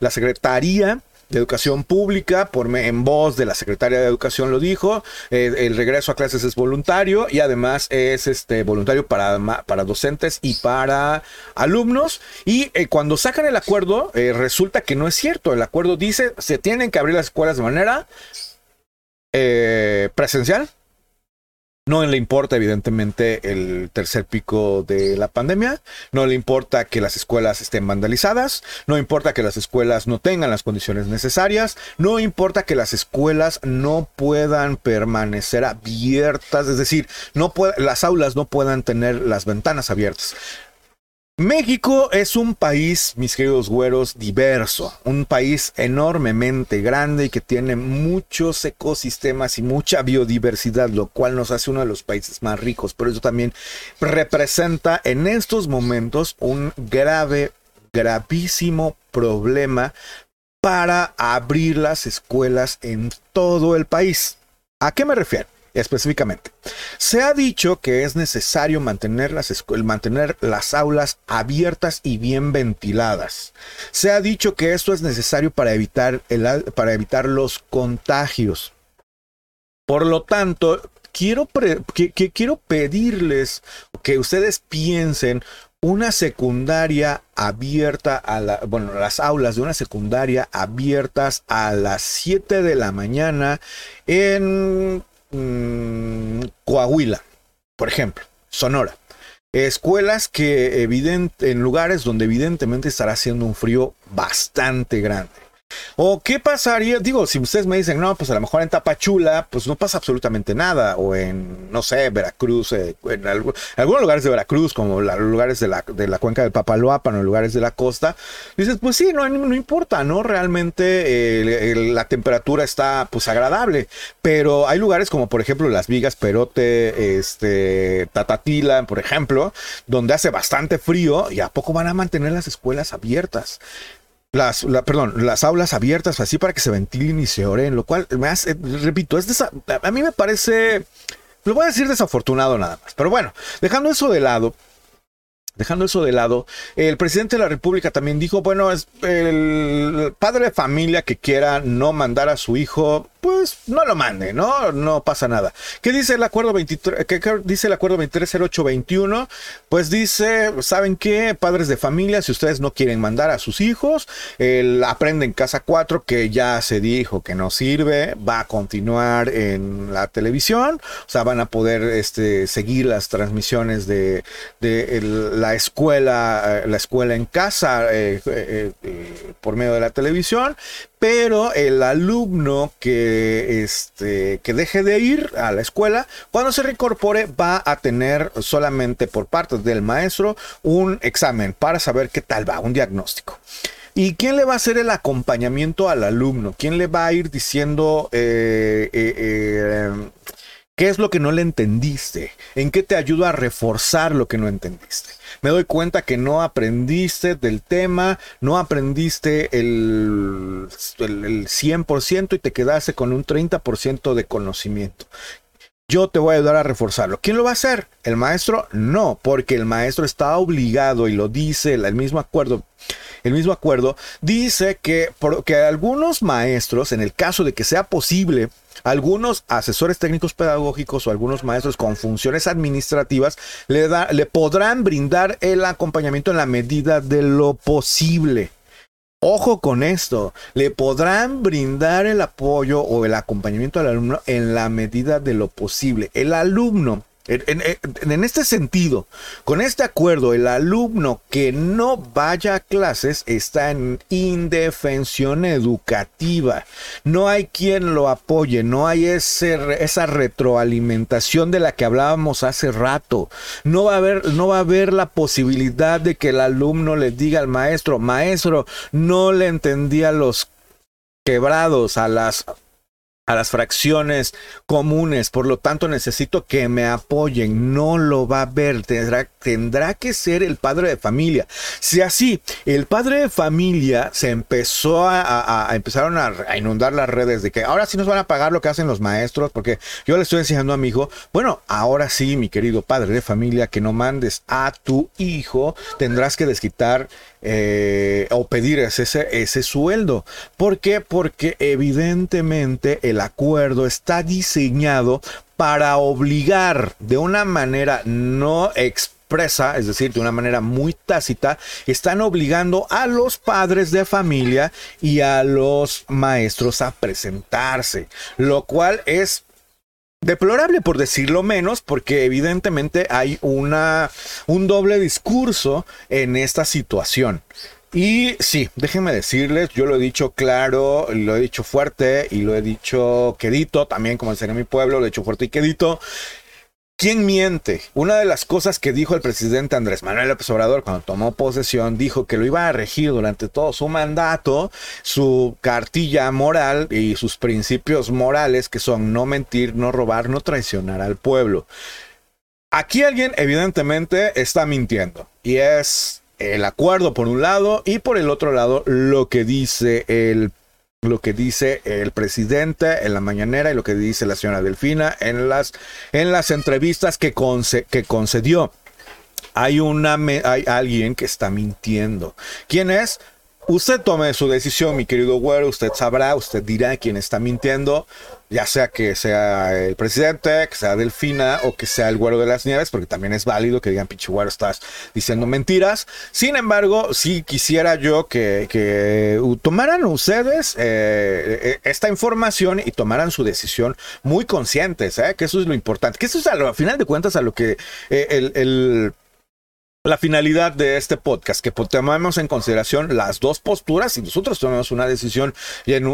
la secretaría de Educación Pública, por, en voz de la Secretaria de Educación lo dijo, eh, el regreso a clases es voluntario y además es este, voluntario para, para docentes y para alumnos. Y eh, cuando sacan el acuerdo, eh, resulta que no es cierto. El acuerdo dice, se tienen que abrir las escuelas de manera presencial no le importa, evidentemente, el tercer pico de la pandemia. No le importa que las escuelas estén vandalizadas. No importa que las escuelas no tengan las condiciones necesarias. No importa que las escuelas no puedan permanecer abiertas. Es decir, no las aulas no puedan tener las ventanas abiertas. México es un país, mis queridos güeros, diverso, un país enormemente grande y que tiene muchos ecosistemas y mucha biodiversidad, lo cual nos hace uno de los países más ricos, pero eso también representa en estos momentos un grave, gravísimo problema para abrir las escuelas en todo el país. ¿A qué me refiero? Específicamente. Se ha dicho que es necesario mantener las, mantener las aulas abiertas y bien ventiladas. Se ha dicho que esto es necesario para evitar, el, para evitar los contagios. Por lo tanto, quiero, que, quiero pedirles que ustedes piensen una secundaria abierta a la, bueno, las aulas de una secundaria abiertas a las 7 de la mañana en mm, Coahuila, por ejemplo, Sonora. Escuelas que en lugares donde evidentemente estará haciendo un frío bastante grande. ¿O qué pasaría? Digo, si ustedes me dicen, no, pues a lo mejor en Tapachula, pues no pasa absolutamente nada. O en, no sé, Veracruz, eh, en, algunos lugares de Veracruz, como los lugares de la, de la cuenca del Papaloapan o lugares de la costa, dices, pues sí, no, no importa, ¿no? Realmente la temperatura está, pues, agradable. Pero hay lugares como, por ejemplo, Las Vigas, Perote, este, Tatatila, por ejemplo, donde hace bastante frío y a poco van a mantener las escuelas abiertas las, perdón, las aulas abiertas así para que se ventilen y se oren, lo cual repito, es a mí me parece, lo voy a decir desafortunado nada más, pero bueno, dejando eso de lado, Dejando eso de lado, el presidente de la República también dijo, bueno, es el padre de familia que quiera no mandar a su hijo pues no lo mande, ¿no? No pasa nada. ¿Qué dice el acuerdo 23? ¿Qué dice el acuerdo 230821? Pues dice, ¿saben qué? Padres de familia, si ustedes no quieren mandar a sus hijos, el Aprende en Casa 4, que ya se dijo que no sirve, va a continuar en la televisión, o sea, van a poder este, seguir las transmisiones de, la escuela, eh, la escuela en casa eh, eh, por medio de la televisión, pero el alumno que, este, que deje de ir a la escuela, cuando se reincorpore, va a tener solamente por parte del maestro un examen para saber qué tal va, un diagnóstico. ¿Y quién le va a hacer el acompañamiento al alumno? ¿Quién le va a ir diciendo eh, eh, eh, qué es lo que no le entendiste? ¿En qué te ayuda a reforzar lo que no entendiste? Me doy cuenta que no aprendiste del tema, no aprendiste el, el, 100% y te quedaste con un 30% de conocimiento. Yo te voy a ayudar a reforzarlo. ¿Quién lo va a hacer? ¿El maestro? No, porque el maestro está obligado y lo dice el mismo acuerdo. El mismo acuerdo dice que, que algunos maestros, en el caso de que sea posible, algunos asesores técnicos pedagógicos o algunos maestros con funciones administrativas le, le podrán brindar el acompañamiento en la medida de lo posible. Ojo con esto, le podrán brindar el apoyo o el acompañamiento al alumno en la medida de lo posible. El alumno en, este sentido, con este acuerdo, el alumno que no vaya a clases está en indefensión educativa. No hay quien lo apoye, no hay esa retroalimentación de la que hablábamos hace rato. No va, a haber, no va a haber la posibilidad de que el alumno le diga al maestro, maestro, no le entendía los quebrados a las a las fracciones comunes, por lo tanto necesito que me apoyen, no lo va a ver, tendrá, que ser el padre de familia. Si así, el padre de familia se empezó a, empezaron a, inundar las redes de que ahora sí nos van a pagar lo que hacen los maestros, porque yo le estoy enseñando a mi hijo, bueno, ahora sí, mi querido padre de familia, que no mandes a tu hijo, tendrás que desquitar eh, o pedir ese, ese sueldo. ¿Por qué? Porque evidentemente el acuerdo está diseñado para obligar de una manera no expresa, es decir, de una manera muy tácita, están obligando a los padres de familia y a los maestros a presentarse, lo cual es deplorable por decirlo menos, porque evidentemente hay una, un doble discurso en esta situación. Y sí, déjenme decirles, yo lo he dicho claro, lo he dicho fuerte y lo he dicho quedito, también como en mi pueblo, lo he dicho fuerte y quedito. ¿Quién miente? Una de las cosas que dijo el presidente Andrés Manuel López Obrador cuando tomó posesión, dijo que lo iba a regir durante todo su mandato, su cartilla moral y sus principios morales, que son no mentir, no robar, no traicionar al pueblo. Aquí alguien evidentemente está mintiendo y es el acuerdo por un lado y por el otro lado lo que dice el lo que dice el presidente en la mañanera y lo que dice la señora Delfina en las, en las entrevistas que, que concedió. Hay, una, hay alguien que está mintiendo. ¿Quién es? Usted tome su decisión, mi querido güero, usted sabrá, usted dirá quién está mintiendo, ya sea que sea el presidente, que sea Delfina o que sea el güero de las nieves, porque también es válido que digan, pinche güero, estás diciendo mentiras. Sin embargo, sí quisiera yo que, tomaran ustedes eh, eh, esta información y tomaran su decisión muy conscientes, ¿eh? que eso es lo importante, que eso es a final de cuentas a lo que el la finalidad de este podcast, que tomemos en consideración las dos posturas y nosotros tomemos una decisión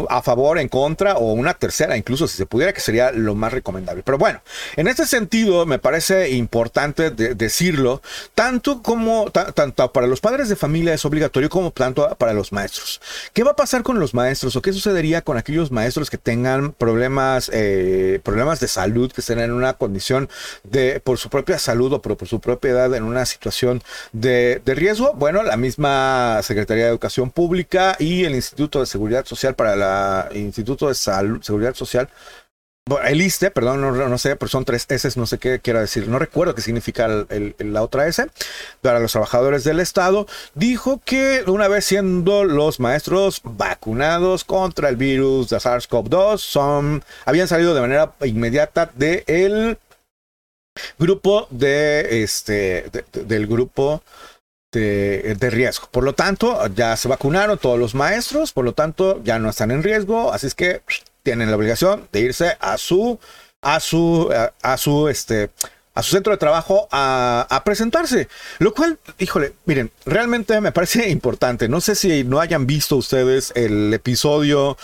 a favor, en contra o una tercera, incluso si se pudiera, que sería lo más recomendable. Pero bueno, en este sentido me parece importante decirlo, tanto como tanto para los padres de familia es obligatorio como tanto para los maestros. ¿Qué va a pasar con los maestros o qué sucedería con aquellos maestros que tengan problemas, eh, problemas de salud, que estén en una condición de por su propia salud o por su propia edad en una situación de, riesgo? Bueno, la misma Secretaría de Educación Pública y el Instituto de Seguridad Social para la Instituto de Salud, Seguridad Social el ISTE, perdón, no, sé, pero son tres S, no sé qué quiero decir, no recuerdo qué significa la otra S, para los trabajadores del Estado, dijo que una vez siendo los maestros vacunados contra el virus de SARS-CoV-2, son, habían salido de manera inmediata del el grupo de este del grupo de, de, riesgo. Por lo tanto, ya se vacunaron todos los maestros, por lo tanto, ya no están en riesgo, así es que tienen la obligación de irse a su a su a, su este a su centro de trabajo a, a, presentarse. Lo cual, híjole, miren, realmente me parece importante. No sé si no hayan visto ustedes el episodio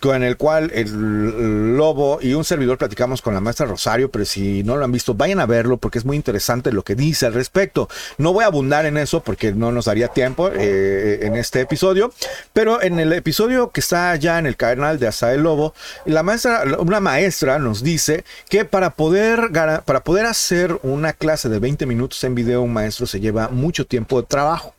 con el cual el lobo y un servidor platicamos con la maestra Rosario, pero si no lo han visto, vayan a verlo porque es muy interesante lo que dice al respecto. No voy a abundar en eso porque no nos daría tiempo eh, en este episodio, pero en el episodio que está ya en el canal de Asa el Lobo, la maestra, una maestra nos dice que para poder, para poder hacer una clase de 20 minutos en video, un maestro se lleva mucho tiempo de trabajo.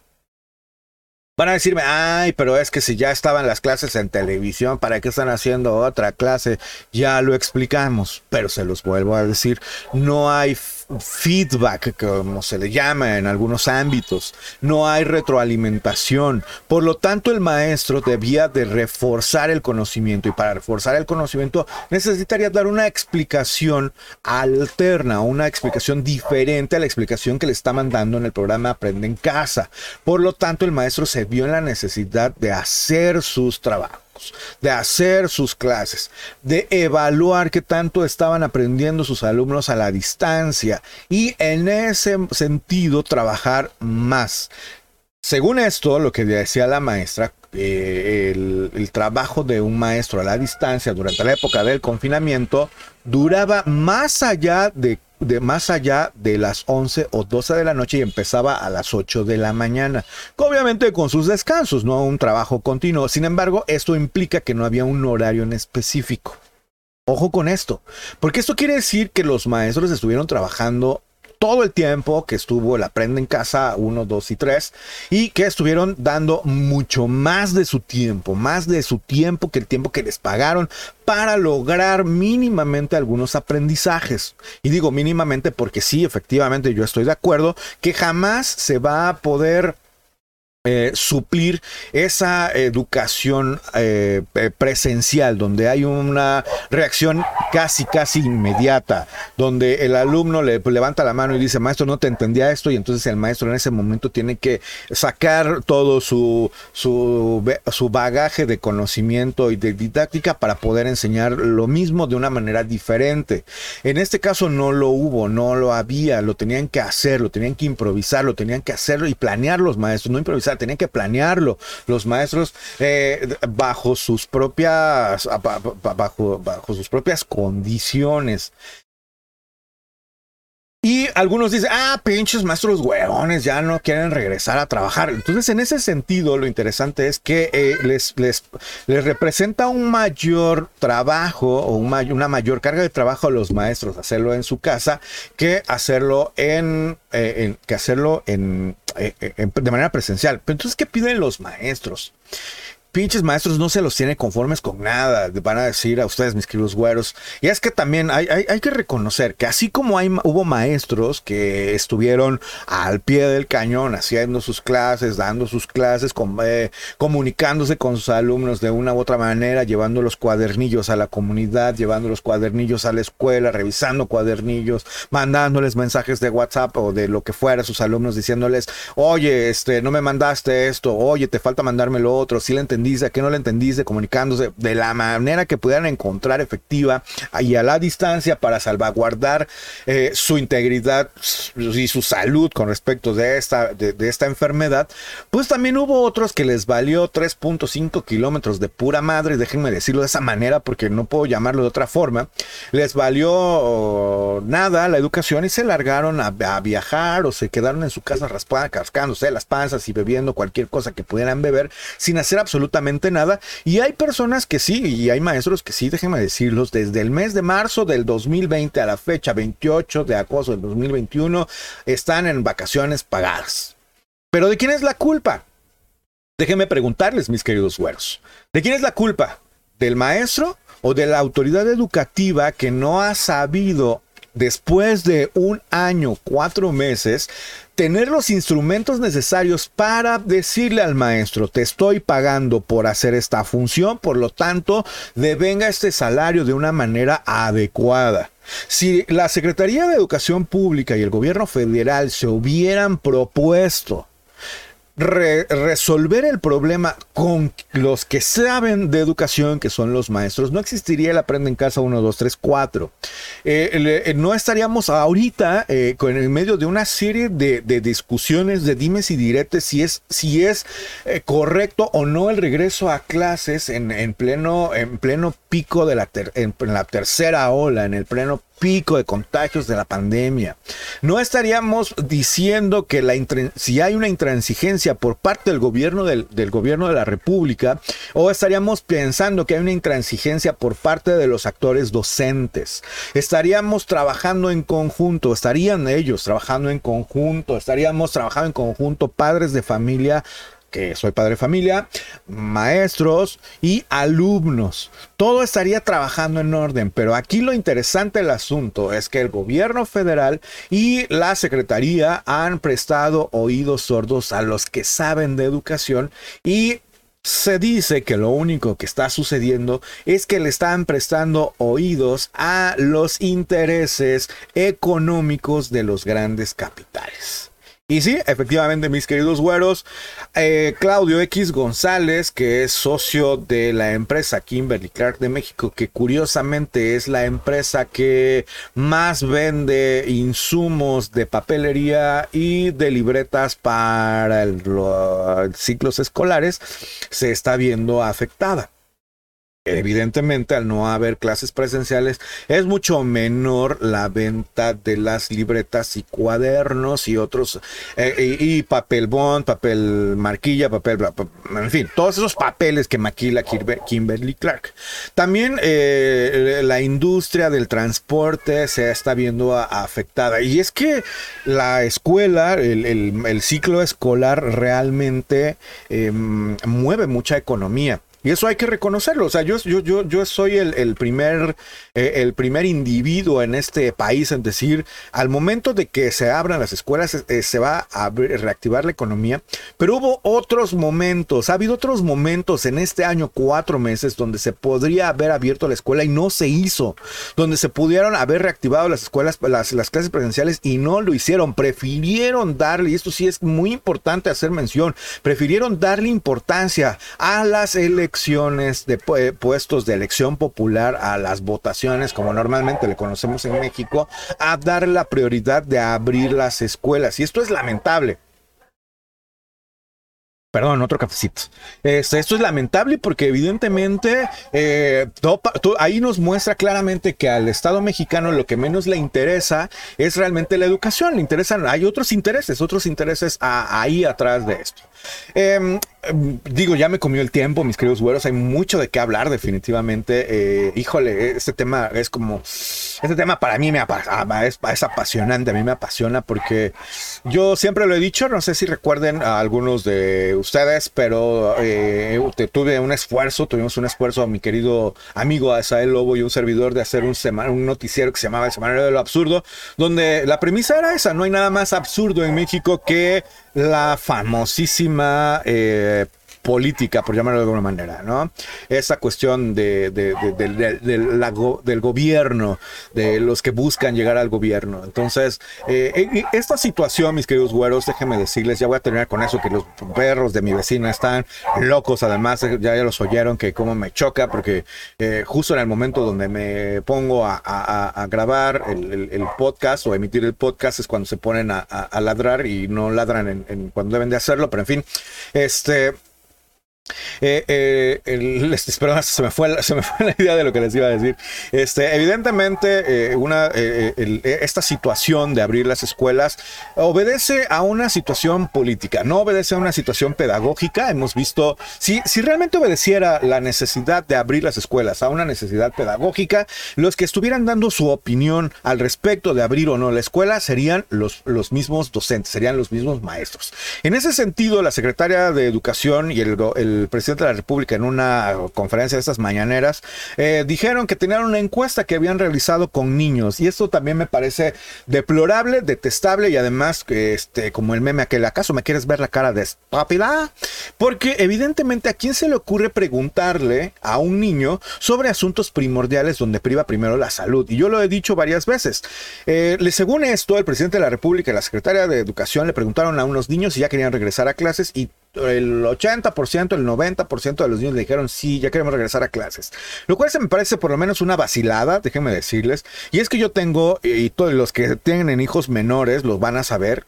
Van a decirme, ay, pero es que si ya estaban las clases en televisión, ¿para qué están haciendo otra clase? Ya lo explicamos, pero se los vuelvo a decir, no hay feedback, como se le llama en algunos ámbitos. No hay retroalimentación. Por lo tanto, el maestro debía de reforzar el conocimiento y para reforzar el conocimiento necesitaría dar una explicación alterna, una explicación diferente a la explicación que le está mandando en el programa Aprende en casa. Por lo tanto, el maestro se vio en la necesidad de hacer sus trabajos de hacer sus clases, de evaluar qué tanto estaban aprendiendo sus alumnos a la distancia y en ese sentido trabajar más. Según esto, lo que decía la maestra, eh, el, trabajo de un maestro a la distancia durante la época del confinamiento duraba más allá de, de, más allá de las 11 o 12 de la noche y empezaba a las 8 de la mañana. Obviamente con sus descansos, no un trabajo continuo. Sin embargo, esto implica que no había un horario en específico. Ojo con esto, porque esto quiere decir que los maestros estuvieron trabajando todo el tiempo que estuvo el Aprende en Casa 1, 2 y 3 y que estuvieron dando mucho más de su tiempo, más de su tiempo que el tiempo que les pagaron para lograr mínimamente algunos aprendizajes. Y digo mínimamente porque sí, efectivamente yo estoy de acuerdo que jamás se va a poder eh, suplir esa educación eh, presencial, donde hay una reacción casi, casi inmediata, donde el alumno le levanta la mano y dice, maestro, no te entendía esto, y entonces el maestro en ese momento tiene que sacar todo su, su, su bagaje de conocimiento y de didáctica para poder enseñar lo mismo de una manera diferente. En este caso no lo hubo, no lo había, lo tenían que hacer, lo tenían que improvisar, lo tenían que hacerlo y planear los maestros, no improvisar tenían que planearlo los maestros eh, bajo sus propias bajo, bajo sus propias condiciones. Y algunos dicen, ah, pinches maestros huevones, ya no quieren regresar a trabajar. Entonces, en ese sentido, lo interesante es que eh, les, les, les, representa un mayor trabajo o una mayor carga de trabajo a los maestros hacerlo en su casa que hacerlo en, eh, que hacerlo en, eh, de manera presencial. Pero entonces, ¿qué piden los maestros? Pinches maestros no se los tiene conformes con nada, van a decir a ustedes, mis queridos güeros. Y es que también hay, hay, que reconocer que así como hay, hubo maestros que estuvieron al pie del cañón haciendo sus clases, dando sus clases, eh, comunicándose con sus alumnos de una u otra manera, llevando los cuadernillos a la comunidad, llevando los cuadernillos a la escuela, revisando cuadernillos, mandándoles mensajes de WhatsApp o de lo que fuera a sus alumnos diciéndoles, oye, este, no me mandaste esto, oye, te falta mandarme lo otro, si le entendiste, a qué no le entendiste, comunicándose de la manera que pudieran encontrar efectiva y a la distancia para salvaguardar eh, su integridad y su salud con respecto de esta, de, esta enfermedad, pues también hubo otros que les valió 3.5 kilómetros de pura madre, déjenme decirlo de esa manera porque no puedo llamarlo de otra forma, les valió nada la educación y se largaron a, a viajar o se quedaron en su casa raspada, cascándose las panzas y bebiendo cualquier cosa que pudieran beber sin hacer absolutamente nada. Y hay personas que sí, y hay maestros que sí, déjenme decirlos, desde el mes de marzo del 2020 a la fecha 28 de agosto del 2021, están en vacaciones pagadas. Pero ¿de quién es la culpa? Déjenme preguntarles, mis queridos güeros. ¿De quién es la culpa? ¿Del maestro o de la autoridad educativa que no ha sabido después de un año, cuatro meses, tener los instrumentos necesarios para decirle al maestro, te estoy pagando por hacer esta función, por lo tanto, devenga este salario de una manera adecuada. Si la Secretaría de Educación Pública y el gobierno federal se hubieran propuesto resolver el problema con los que saben de educación, que son los maestros, no existiría el Aprende en Casa 1, 2, 3, 4. no estaríamos ahorita eh, con, en medio de una serie de, discusiones, de dimes y diretes, si es, si es eh, correcto o no el regreso a clases en, pleno, en pleno pico de la, en la tercera ola, en el pleno pico de contagios de la pandemia. No estaríamos diciendo que la si hay una intransigencia por parte del gobierno del, del, gobierno de la República, o estaríamos pensando que hay una intransigencia por parte de los actores docentes. Estaríamos trabajando en conjunto, estarían ellos trabajando en conjunto, estaríamos trabajando en conjunto padres de familia que soy padre de familia, maestros y alumnos. Todo estaría trabajando en orden, pero aquí lo interesante del asunto es que el gobierno federal y la secretaría han prestado oídos sordos a los que saben de educación y se dice que lo único que está sucediendo es que le están prestando oídos a los intereses económicos de los grandes capitales. Y sí, efectivamente, mis queridos güeros, eh, Claudio X González, que es socio de la empresa Kimberly Clark de México, que curiosamente es la empresa que más vende insumos de papelería y de libretas para los ciclos escolares, se está viendo afectada. Evidentemente, al no haber clases presenciales, es mucho menor la venta de las libretas y cuadernos y otros, eh, y, papel bond, papel marquilla, papel, en fin, todos esos papeles que maquila Kimberly Clark. También eh, la industria del transporte se está viendo afectada. Y es que la escuela, el, ciclo escolar realmente em, mueve mucha economía. Y eso hay que reconocerlo. O sea, yo, yo, yo, yo soy el, primer, eh, el primer individuo en este país en decir, al momento de que se abran las escuelas, eh, se va a reactivar la economía. Pero hubo otros momentos, ha habido otros momentos en este año, cuatro meses, donde se podría haber abierto la escuela y no se hizo. Donde se pudieron haber reactivado las escuelas, las, las clases presenciales y no lo hicieron. Prefirieron darle, y esto sí es muy importante hacer mención, prefirieron darle importancia a las elecciones de puestos de elección popular a las votaciones, como normalmente le conocemos en México, a dar la prioridad de abrir las escuelas. Y esto es lamentable. Perdón, otro cafecito. Esto es lamentable porque evidentemente eh, ahí nos muestra claramente que al Estado mexicano lo que menos le interesa es realmente la educación. Le interesan, hay otros intereses, otros intereses ahí atrás de esto. Em, digo, ya me comió el tiempo, mis queridos güeros. Hay mucho de qué hablar, definitivamente. Eh, híjole, este tema es como. Este tema para mí me es, es, apasionante, a mí me apasiona porque yo siempre lo he dicho, no sé si recuerden a algunos de ustedes, pero eh, tuve un esfuerzo, tuvimos un esfuerzo a mi querido amigo Asael Lobo y un servidor de hacer un, un noticiero que se llamaba El Semanario de lo Absurdo, donde la premisa era esa, no hay nada más absurdo en México que la famosísima eh, política, por llamarlo de alguna manera, ¿no? Esa cuestión de, del gobierno, de los que buscan llegar al gobierno. Entonces, eh, esta situación, mis queridos güeros, déjenme decirles, ya voy a terminar con eso, que los perros de mi vecina están locos, además, ya, ya los oyeron, que como me choca, porque eh, justo en el momento donde me pongo a, grabar el, podcast o emitir el podcast es cuando se ponen a, ladrar y no ladran en, cuando deben de hacerlo, pero en fin, este... Eh, eh, se me, fue se me fue la idea de lo que les iba a decir. Este, evidentemente, eh, una, eh, esta situación de abrir las escuelas obedece a una situación política, no obedece a una situación pedagógica. Hemos visto, si, si realmente obedeciera la necesidad de abrir las escuelas a una necesidad pedagógica, los que estuvieran dando su opinión al respecto de abrir o no la escuela serían los, los mismos docentes, serían los mismos maestros. En ese sentido, la secretaria de Educación y el presidente de la República en una conferencia de estas mañaneras, eh, dijeron que tenían una encuesta que habían realizado con niños. Y esto también me parece deplorable, detestable y además, este, como el meme aquel, ¿acaso me quieres ver la cara de estúpida? Porque evidentemente a quién se le ocurre preguntarle a un niño sobre asuntos primordiales donde priva primero la salud. Y yo lo he dicho varias veces. Eh, según esto, el presidente de la República y la secretaria de Educación le preguntaron a unos niños si ya querían regresar a clases y el 80%, el 90% de los niños le dijeron, sí, ya queremos regresar a clases. Lo cual se me parece por lo menos una vacilada, déjenme decirles. Y es que yo tengo, y todos los que tienen hijos menores los van a saber.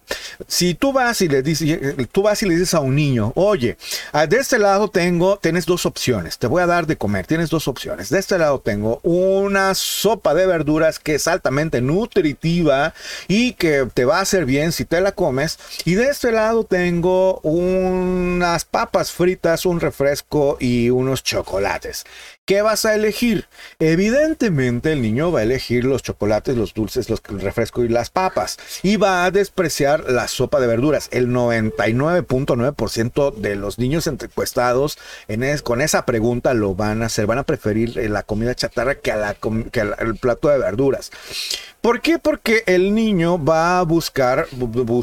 Si tú vas y le dices, tú vas y le dices a un niño, oye, ah, de este lado tengo, tienes dos opciones, te voy a dar de comer, tienes dos opciones. De este lado tengo una sopa de verduras que es altamente nutritiva y que te va a hacer bien si te la comes. Y de este lado tengo un unas papas fritas, un refresco y unos chocolates. ¿Qué vas a elegir? Evidentemente el niño va a elegir los chocolates, los dulces, los, el refresco y las papas. Y va a despreciar la sopa de verduras. El 99.9% de los niños encuestados en con esa pregunta lo van a hacer. Van a preferir eh, la comida chatarra que, a plato de verduras. ¿Por qué? Porque el niño va a buscar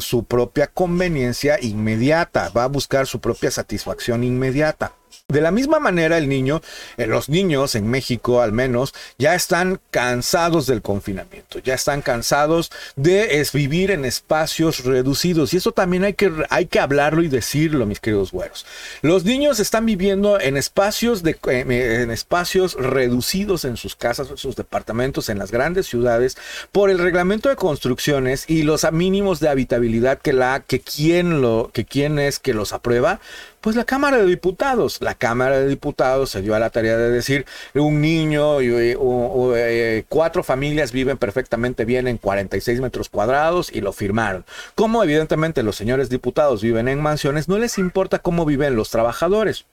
su propia conveniencia inmediata, va a buscar su propia satisfacción inmediata. De la misma manera, el niño, eh, los niños en México al menos, ya están cansados del confinamiento, ya están cansados de vivir en espacios reducidos. Y eso también hay que, hablarlo y decirlo, mis queridos güeros. Los niños están viviendo en espacios, de, eh, espacios reducidos en sus casas, en sus departamentos, en las grandes ciudades, por el reglamento de construcciones y los mínimos de habitabilidad que, la, que, que quien es que los aprueba pues la Cámara de Diputados, la Cámara de Diputados se dio a la tarea de decir un niño y eh, cuatro familias viven perfectamente bien en 46 metros cuadrados y lo firmaron. Como evidentemente los señores diputados viven en mansiones, no les importa cómo viven los trabajadores.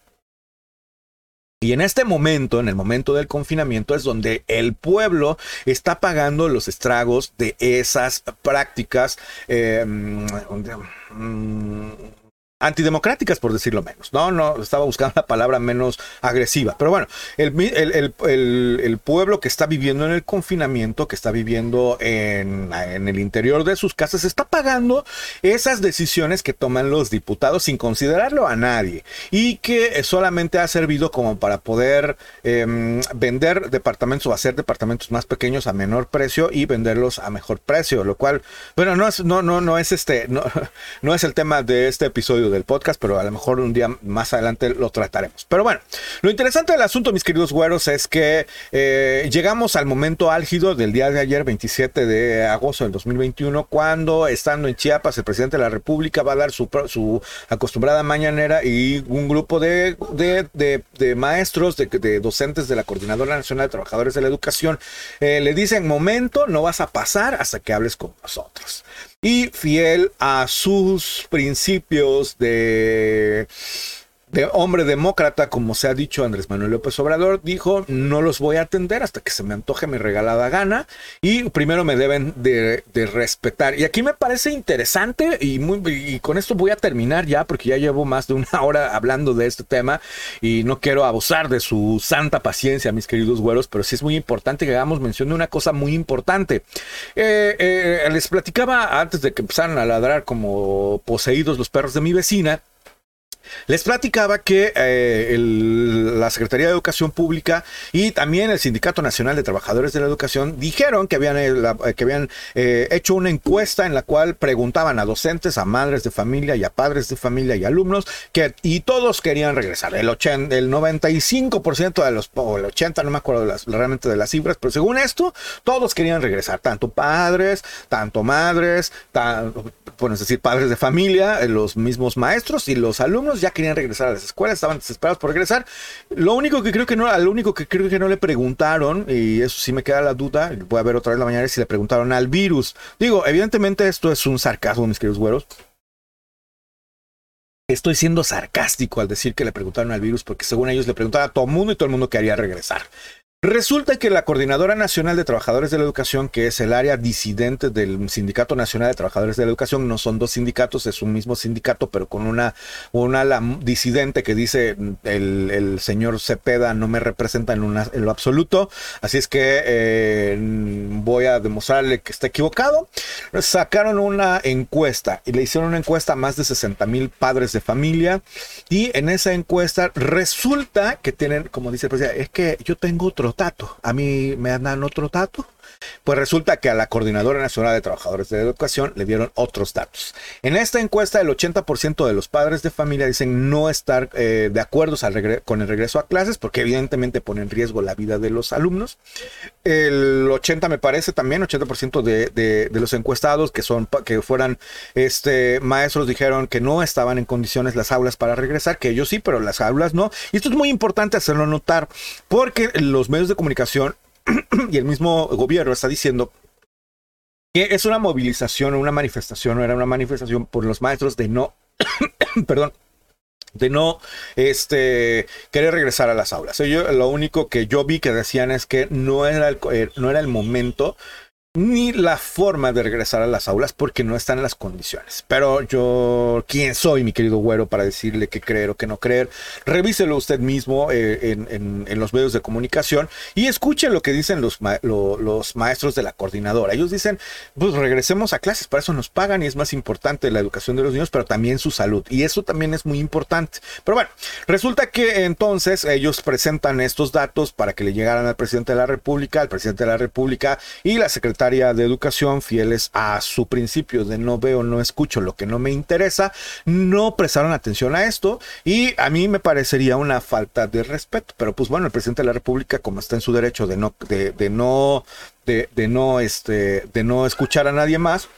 Y en este momento, en el momento del confinamiento, es donde el pueblo está pagando los estragos de esas prácticas. Eh, mm, antidemocráticas, por decirlo menos. No, no, estaba buscando la palabra menos agresiva. Pero bueno, el, pueblo que está viviendo en el confinamiento, que está viviendo en, en, el interior de sus casas, está pagando esas decisiones que toman los diputados sin considerarlo a nadie y que solamente ha servido como para poder em, vender departamentos o hacer departamentos más pequeños a menor precio y venderlos a mejor precio, lo cual, bueno, no es, no, no, no es este, no, no es el tema de este episodio del podcast, pero a lo mejor un día más adelante lo trataremos. Pero bueno, lo interesante del asunto, mis queridos güeros, es que eh, llegamos al momento álgido del día de ayer, 27 de agosto del 2021, cuando estando en Chiapas, el presidente de la República va a dar su, su acostumbrada mañanera y un grupo de, de, maestros, de, docentes de la Coordinadora Nacional de Trabajadores de la Educación, eh, le dicen, momento, no vas a pasar hasta que hables con nosotros y fiel a sus principios de de hombre demócrata, como se ha dicho Andrés Manuel López Obrador, dijo, no los voy a atender hasta que se me antoje mi regalada gana y primero me deben de, respetar. Y aquí me parece interesante y, muy, y con esto voy a terminar ya porque ya llevo más de una hora hablando de este tema y no quiero abusar de su santa paciencia, mis queridos güeros, pero sí es muy importante que hagamos mención de una cosa muy importante. Eh, eh, les platicaba antes de que empezaran a ladrar como poseídos los perros de mi vecina les platicaba que eh, la Secretaría de Educación Pública y también el Sindicato Nacional de Trabajadores de la Educación dijeron que habían, eh, que habían eh, hecho una encuesta en la cual preguntaban a docentes, a madres de familia y a padres de familia y alumnos que y todos querían regresar. El, 80, el 95% de los, o el 80, no me acuerdo realmente de las cifras, pero según esto, todos querían regresar, tanto padres, tanto madres, bueno, es decir, padres de familia, los mismos maestros y los alumnos ya querían regresar a las escuelas, estaban desesperados por regresar. Lo único que creo que no, lo único que creo que no le preguntaron, y eso sí me queda la duda, voy a ver otra vez la mañana si le preguntaron al virus. Digo, evidentemente esto es un sarcasmo, mis queridos güeros. Estoy siendo sarcástico al decir que le preguntaron al virus porque según ellos le preguntaron a todo el mundo y todo el mundo quería regresar. Resulta que la Coordinadora Nacional de Trabajadores de la Educación, que es el área disidente del Sindicato Nacional de Trabajadores de la Educación, no son dos sindicatos, es un mismo sindicato, pero con una, una ala disidente que dice el, señor Cepeda no me representa en, en, lo absoluto, así es que eh, voy a demostrarle que está equivocado. Sacaron una encuesta y le hicieron una encuesta a más de 60 mil padres de familia y en esa encuesta resulta que tienen, como dice el presidente, es que yo tengo tato. A mí me dan otro tato. Pues resulta que a la Coordinadora Nacional de Trabajadores de Educación le dieron otros datos. En esta encuesta, el 80% de los padres de familia dicen no estar eh, de acuerdo con el regreso a clases porque evidentemente pone en riesgo la vida de los alumnos. El 80 me parece también, 80% de, de, los encuestados que son que fueran este, maestros dijeron que no estaban en condiciones las aulas para regresar, que ellos sí, pero las aulas no. Y esto es muy importante hacerlo notar porque los medios de comunicación y el mismo gobierno está diciendo que es una movilización, una manifestación, o era una manifestación por los maestros de no, perdón, de no este, querer regresar a las aulas. Yo, lo único que yo vi que decían es que no era el, eh, no era el momento ni la forma de regresar a las aulas porque no están las condiciones. Pero yo, ¿quién soy, mi querido güero, para decirle qué creer o qué no creer? Revíselo usted mismo eh, en, los medios de comunicación y escuche lo que dicen los, los maestros de la coordinadora. Ellos dicen, pues regresemos a clases, para eso nos pagan y es más importante la educación de los niños, pero también su salud. Y eso también es muy importante. Pero bueno, resulta que entonces ellos presentan estos datos para que le llegaran al presidente de la República, al presidente de la República y la secretaria de Educación, fieles a su principio de no veo, no escucho lo que no me interesa, no prestaron atención a esto y a mí me parecería una falta de respeto. Pero pues bueno, el presidente de la República, como está en su derecho de no, de, de no, de, de no, este, de no escuchar a nadie más,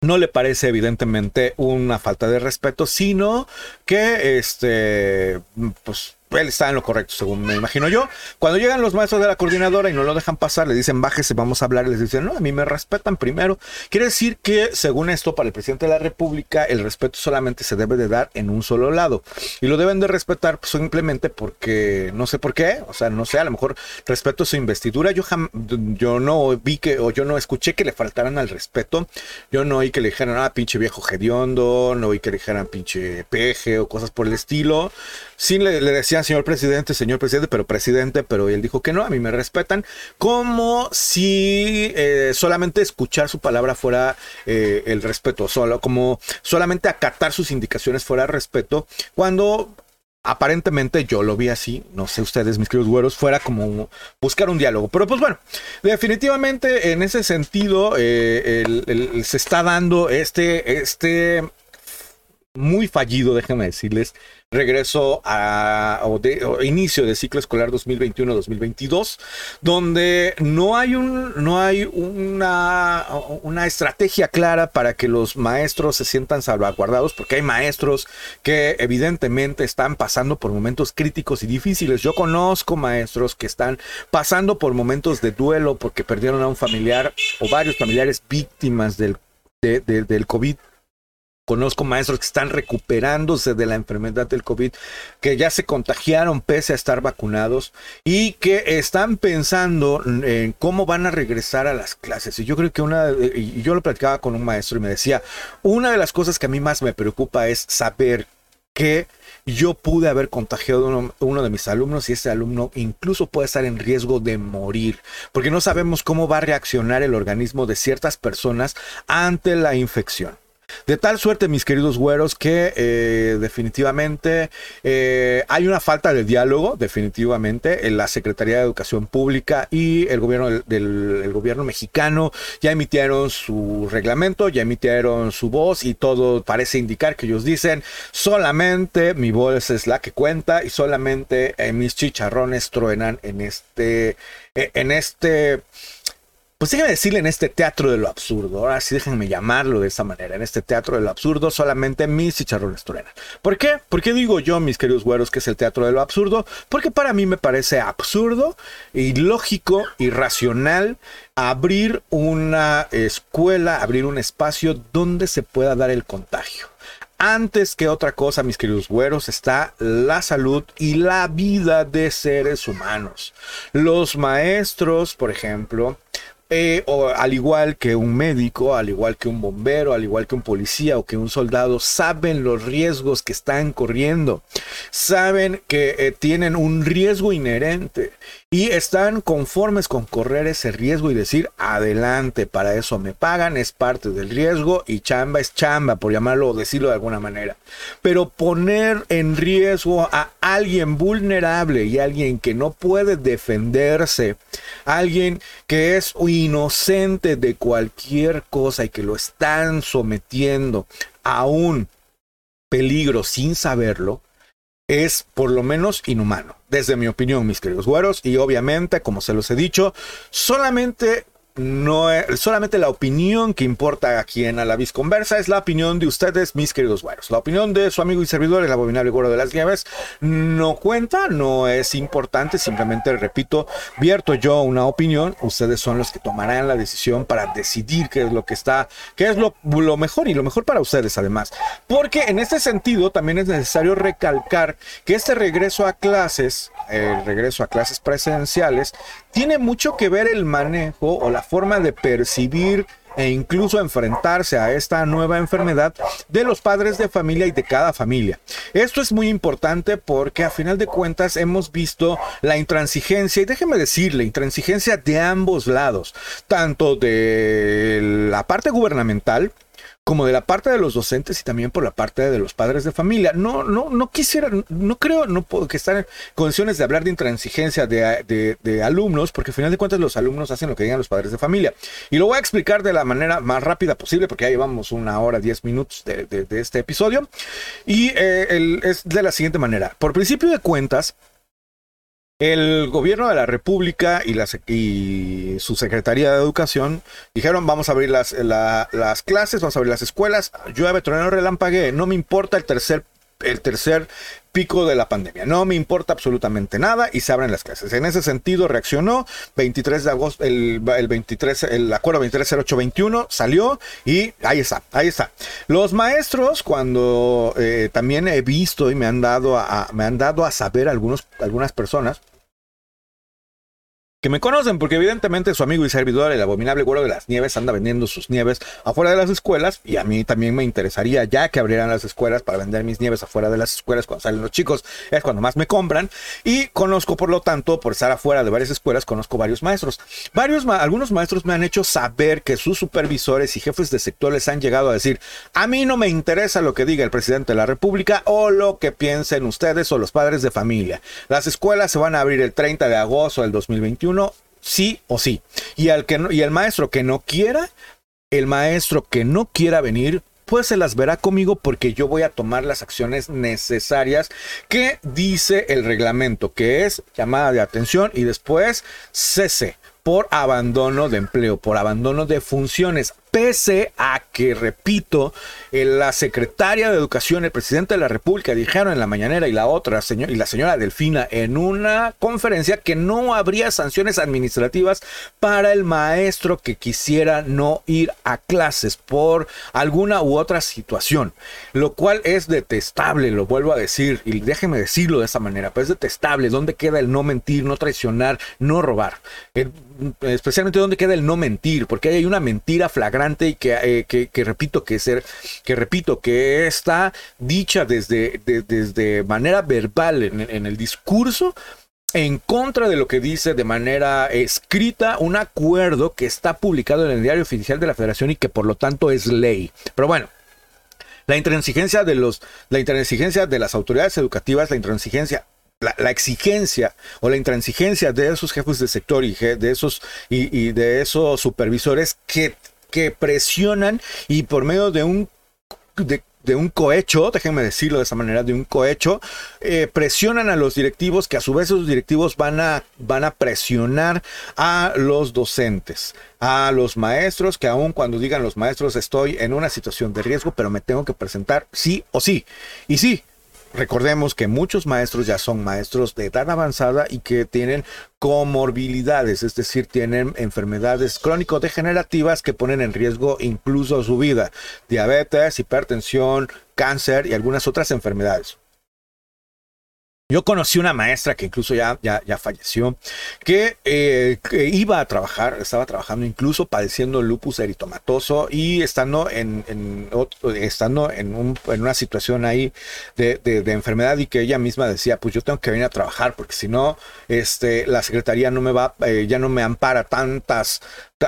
no le parece evidentemente una falta de respeto, sino que este, pues él está en lo correcto, según me imagino yo. Cuando llegan los maestros de la coordinadora y no lo dejan pasar, le dicen bájese, vamos a hablar, y les dicen, no, a mí me respetan primero. Quiere decir que, según esto, para el presidente de la República, el respeto solamente se debe de dar en un solo lado. Y lo deben de respetar pues, simplemente porque, no sé por qué, o sea, no sé, a lo mejor respeto su investidura. Yo, yo no vi que, o yo no escuché que le faltaran al respeto. Yo no oí que le dijeran, ah, pinche viejo hediondo, no oí que le dijeran pinche peje o cosas por el estilo. Sí le decían señor presidente, señor presidente, pero presidente, pero él dijo que no, a mí me respetan, como si eh, solamente escuchar su palabra fuera eh, el respeto, solo, como solamente acatar sus indicaciones fuera respeto, cuando aparentemente yo lo vi así, no sé ustedes, mis queridos güeros, fuera como buscar un diálogo. Pero pues bueno, definitivamente en ese sentido eh, se está dando este, este muy fallido, déjenme decirles, regreso a o de, inicio de ciclo escolar 2021-2022, donde no hay un no hay una, una estrategia clara para que los maestros se sientan salvaguardados, porque hay maestros que evidentemente están pasando por momentos críticos y difíciles. Yo conozco maestros que están pasando por momentos de duelo porque perdieron a un familiar o varios familiares víctimas del, del COVID Conozco maestros que están recuperándose de la enfermedad del COVID, que ya se contagiaron pese a estar vacunados y que están pensando en cómo van a regresar a las clases. Y yo creo que una, y yo lo platicaba con un maestro y me decía, una de las cosas que a mí más me preocupa es saber que yo pude haber contagiado a uno, de mis alumnos y ese alumno incluso puede estar en riesgo de morir, porque no sabemos cómo va a reaccionar el organismo de ciertas personas ante la infección. De tal suerte, mis queridos güeros, que eh, definitivamente eh, hay una falta de diálogo, definitivamente, en la Secretaría de Educación Pública y el gobierno del, gobierno mexicano. Ya emitieron su reglamento, ya emitieron su voz y todo parece indicar que ellos dicen solamente mi voz es la que cuenta y solamente eh, mis chicharrones truenan en este, en este pues déjenme decirle en este teatro de lo absurdo, ahora sí déjenme llamarlo de esa manera, en este teatro de lo absurdo solamente mis chicharrones truenan. ¿Por qué? ¿Por qué digo yo, mis queridos güeros, que es el teatro de lo absurdo? Porque para mí me parece absurdo, ilógico, irracional abrir una escuela, abrir un espacio donde se pueda dar el contagio antes que otra cosa, mis queridos güeros, está la salud y la vida de seres humanos. Los maestros, por ejemplo, eh, o al igual que un médico, al igual que un bombero, al igual que un policía o que un soldado, saben los riesgos que están corriendo, saben que eh, tienen un riesgo inherente y están conformes con correr ese riesgo y decir, adelante, para eso me pagan, es parte del riesgo y chamba es chamba, por llamarlo o decirlo de alguna manera. Pero poner en riesgo a alguien vulnerable y alguien que no puede defenderse, alguien que es inocente de cualquier cosa y que lo están sometiendo a un peligro sin saberlo, es por lo menos inhumano, desde mi opinión, mis queridos güeros, y obviamente, como se los he dicho, solamente no es, solamente la opinión que importa aquí en A la Conversa es la opinión de ustedes, mis queridos güeros. La opinión de su amigo y servidor, el abominable güero de las nieves, no cuenta, no es importante, simplemente repito, vierto yo una opinión, ustedes son los que tomarán la decisión para decidir qué es lo que está, qué es lo, lo mejor y lo mejor para ustedes además. Porque en este sentido también es necesario recalcar que este regreso a clases, el regreso a clases presenciales, tiene mucho que ver el manejo o la forma de percibir e incluso enfrentarse a esta nueva enfermedad de los padres de familia y de cada familia. Esto es muy importante porque a final de cuentas hemos visto la intransigencia, y déjeme decir, la intransigencia de ambos lados, tanto de la parte gubernamental, como de la parte de los docentes y también por la parte de los padres de familia. No, no, no quisiera, no creo no puedo que estar en condiciones de hablar de intransigencia de, de, alumnos, porque al final de cuentas los alumnos hacen lo que digan los padres de familia. Y lo voy a explicar de la manera más rápida posible, porque ya llevamos una hora, diez minutos de, de este episodio. Y eh, es de la siguiente manera. Por principio de cuentas, el gobierno de la República y, su Secretaría de Educación dijeron vamos a abrir las, las clases, vamos a abrir las escuelas, llueve, trueno, relampague, no me importa el tercer, el tercer pico de la pandemia. No me importa absolutamente nada y se abren las clases. En ese sentido reaccionó 23 de agosto, el, 23, el acuerdo 230821 salió y ahí está, ahí está. Los maestros cuando eh, también he visto y me han dado a, me han dado a saber algunos, algunas personas que me conocen, porque evidentemente su amigo y servidor, el abominable güero de las nieves, anda vendiendo sus nieves afuera de las escuelas. Y a mí también me interesaría ya que abrieran las escuelas para vender mis nieves afuera de las escuelas cuando salen los chicos. Es cuando más me compran. Y conozco, por lo tanto, por estar afuera de varias escuelas, conozco varios maestros. Varios, algunos maestros me han hecho saber que sus supervisores y jefes de sector les han llegado a decir: A mí no me interesa lo que diga el presidente de la República o lo que piensen ustedes o los padres de familia. Las escuelas se van a abrir el 30 de agosto del 2021 sí o sí. Y, al que y el maestro que no quiera, el maestro que no quiera venir, pues se las verá conmigo porque yo voy a tomar las acciones necesarias que dice el reglamento, que es llamada de atención y después cese por abandono de empleo, por abandono de funciones. Pese a que, repito, eh, la secretaria de Educación, el presidente de la República dijeron en la mañanera y la otra, y la señora Delfina, en una conferencia que no habría sanciones administrativas para el maestro que quisiera no ir a clases por alguna u otra situación, lo cual es detestable, lo vuelvo a decir, y déjeme decirlo de esa manera, pero es detestable, ¿dónde queda el no mentir, no traicionar, no robar? especialmente dónde queda el no mentir, porque hay una mentira flagrante y que, eh, que, repito que ser, que repito que está dicha desde, desde manera verbal en, el discurso en contra de lo que dice de manera escrita un acuerdo que está publicado en el diario oficial de la Federación y que por lo tanto es ley. Pero bueno, la intransigencia de los, la intransigencia de las autoridades educativas, la intransigencia la, exigencia o la intransigencia de esos jefes de sector y de esos, y, de esos supervisores que, que presionan y por medio de un, de, un cohecho, déjenme decirlo de esa manera, de un cohecho, eh, presionan a los directivos que a su vez esos directivos van a, van a presionar a los docentes, a los maestros, que aun cuando digan los maestros estoy en una situación de riesgo, pero me tengo que presentar sí o sí. Y sí, Recordemos que muchos maestros ya son maestros de edad avanzada y que tienen comorbilidades, es decir, tienen enfermedades crónico-degenerativas que ponen en riesgo incluso su vida, diabetes, hipertensión, cáncer y algunas otras enfermedades. Yo conocí una maestra que incluso ya, ya, ya falleció, que, eh, iba a trabajar, estaba trabajando incluso padeciendo lupus eritomatoso y estando en, estando en, una situación ahí de, enfermedad y que ella misma decía, pues yo tengo que venir a trabajar porque si no, este, la secretaría no me va, eh, ya no me ampara tantas,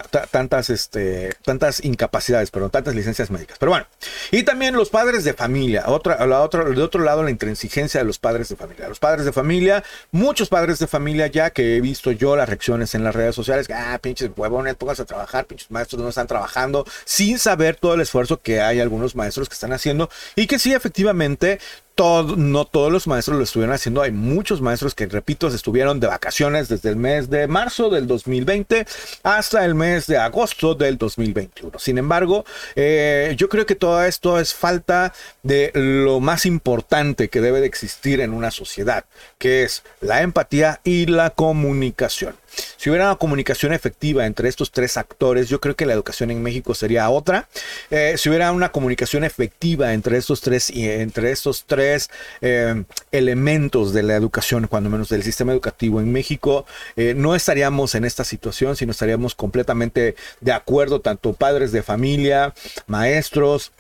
tantas, este, tantas incapacidades, perdón, tantas licencias médicas. Pero bueno, y también los padres de familia, otra, la otra, de otro lado la intransigencia de los padres de familia. Los padres de familia, muchos padres de familia ya que he visto yo las reacciones en las redes sociales, ah, pinches huevones, pónganse a trabajar, pinches maestros no están trabajando, sin saber todo el esfuerzo que hay algunos maestros que están haciendo y que sí, efectivamente, no todos los maestros lo estuvieron haciendo. Hay muchos maestros que, repito, estuvieron de vacaciones desde el mes de marzo del 2020 hasta el mes de agosto del 2021. Sin embargo, eh, yo creo que todo esto es falta de lo más importante que debe de existir en una sociedad, que es la empatía y la comunicación. Si hubiera una comunicación efectiva entre estos tres actores, yo creo que la educación en México sería otra. Eh, si hubiera una comunicación efectiva entre estos tres entre estos tres eh, elementos de la educación, cuando menos del sistema educativo en México, eh, no estaríamos en esta situación, sino estaríamos completamente de acuerdo, tanto padres de familia, maestros,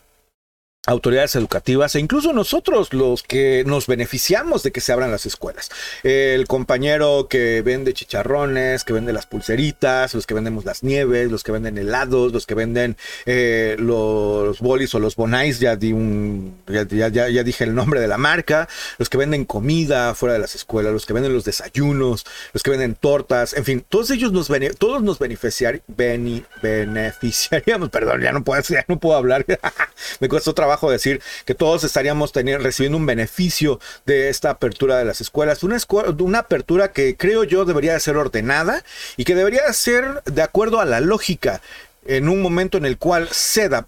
autoridades educativas e incluso nosotros los que nos beneficiamos de que se abran las escuelas. El compañero que vende chicharrones, que vende las pulseritas, los que vendemos las nieves, los que venden helados, los que venden eh, los bolis o los bonais, ya, di un, ya, ya, dije el nombre de la marca, los que venden comida fuera de las escuelas, los que venden los desayunos, los que venden tortas, en fin, todos ellos nos, todos nos beneficiar, beneficiaríamos, perdón, ya no puedo, ya no puedo hablar, me cuesta trabajo decir que todos estaríamos teniendo, recibiendo un beneficio de esta apertura de las escuelas. Una, una apertura que creo yo debería ser ordenada y que debería ser de acuerdo a la lógica en un momento en el cual ceda,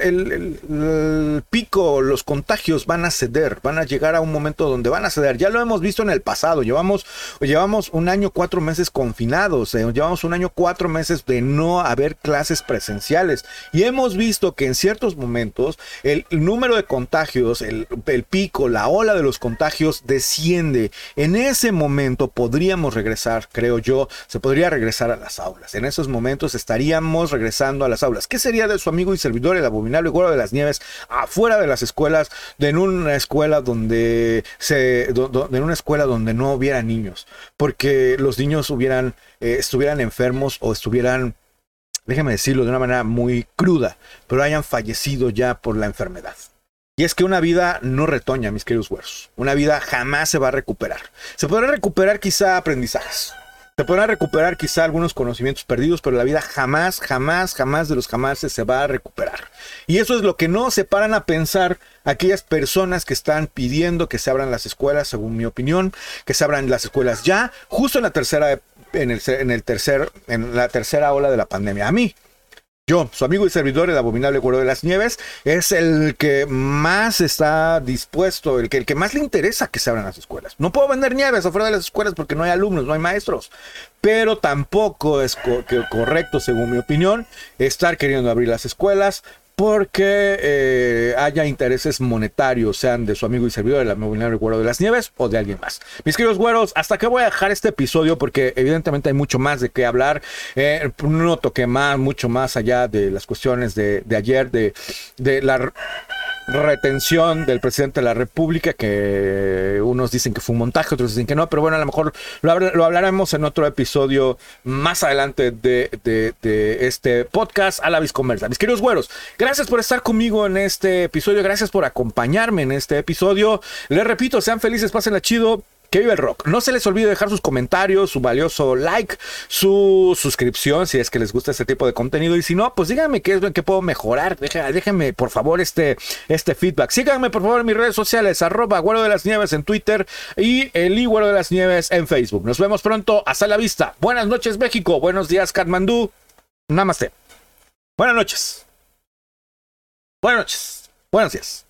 el, pico, los contagios van a ceder, van a llegar a un momento donde van a ceder. Ya lo hemos visto en el pasado, llevamos, llevamos un año, cuatro meses confinados, eh, llevamos un año, cuatro meses de no haber clases presenciales y hemos visto que en ciertos momentos el, número de contagios, el, el pico, la ola de los contagios desciende. En ese momento podríamos regresar, creo yo, se podría regresar a las aulas. En esos momentos estaríamos regresando regresando a las aulas. ¿Qué sería de su amigo y servidor, el abominable Güero de las Nieves, afuera de las escuelas, de en una escuela donde en una escuela donde no hubiera niños? Porque los niños hubieran, eh, estuvieran enfermos o estuvieran déjeme decirlo de una manera muy cruda, pero hayan fallecido ya por la enfermedad. Y es que una vida no retoña, mis queridos güeros. Una vida jamás se va a recuperar. Se podrá recuperar quizá aprendizajes, se podrán recuperar quizá algunos conocimientos perdidos, pero la vida jamás, jamás, jamás de los jamás se va a recuperar. Y eso es lo que no se paran a pensar aquellas personas que están pidiendo que se abran las escuelas, según mi opinión, que se abran las escuelas ya, justo en la tercera, en el, en el tercer, en la tercera ola de la pandemia. A mí, yo, su amigo y servidor, el abominable Güero de las Nieves, es el que más está dispuesto, el que, el que más le interesa que se abran las escuelas. No puedo vender nieves afuera de las escuelas porque no hay alumnos, no hay maestros. Pero tampoco es correcto, según mi opinión, estar queriendo abrir las escuelas porque eh, haya intereses monetarios, sean de su amigo y servidor, el abominable Güero de las Nieves o de alguien más. Mis queridos güeros, hasta que voy a dejar este episodio porque evidentemente hay mucho más de qué hablar. Eh, no toqué más, mucho más allá de las cuestiones de, de ayer, de, de la retención del presidente de la República, que unos dicen que fue un montaje, otros dicen que no, pero bueno, a lo mejor lo, hablaremos en otro episodio más adelante de, este podcast a la Visconversa. Mis queridos güeros, gracias por estar conmigo en este episodio, gracias por acompañarme en este episodio. Les repito, sean felices, pásenla chido que vive el rock. No se les olvide dejar sus comentarios, su valioso like, su suscripción si es que les gusta este tipo de contenido. Y si no, pues díganme qué es lo que puedo mejorar. Déjenme, por favor, este, este feedback. Síganme, por favor, en mis redes sociales, arroba Güero de las Nieves en Twitter y el Iguero de las Nieves en Facebook. Nos vemos pronto. Hasta la vista. Buenas noches, México. Buenos días, Katmandú. Namaste. Buenas noches. Buenas noches. Buenos días.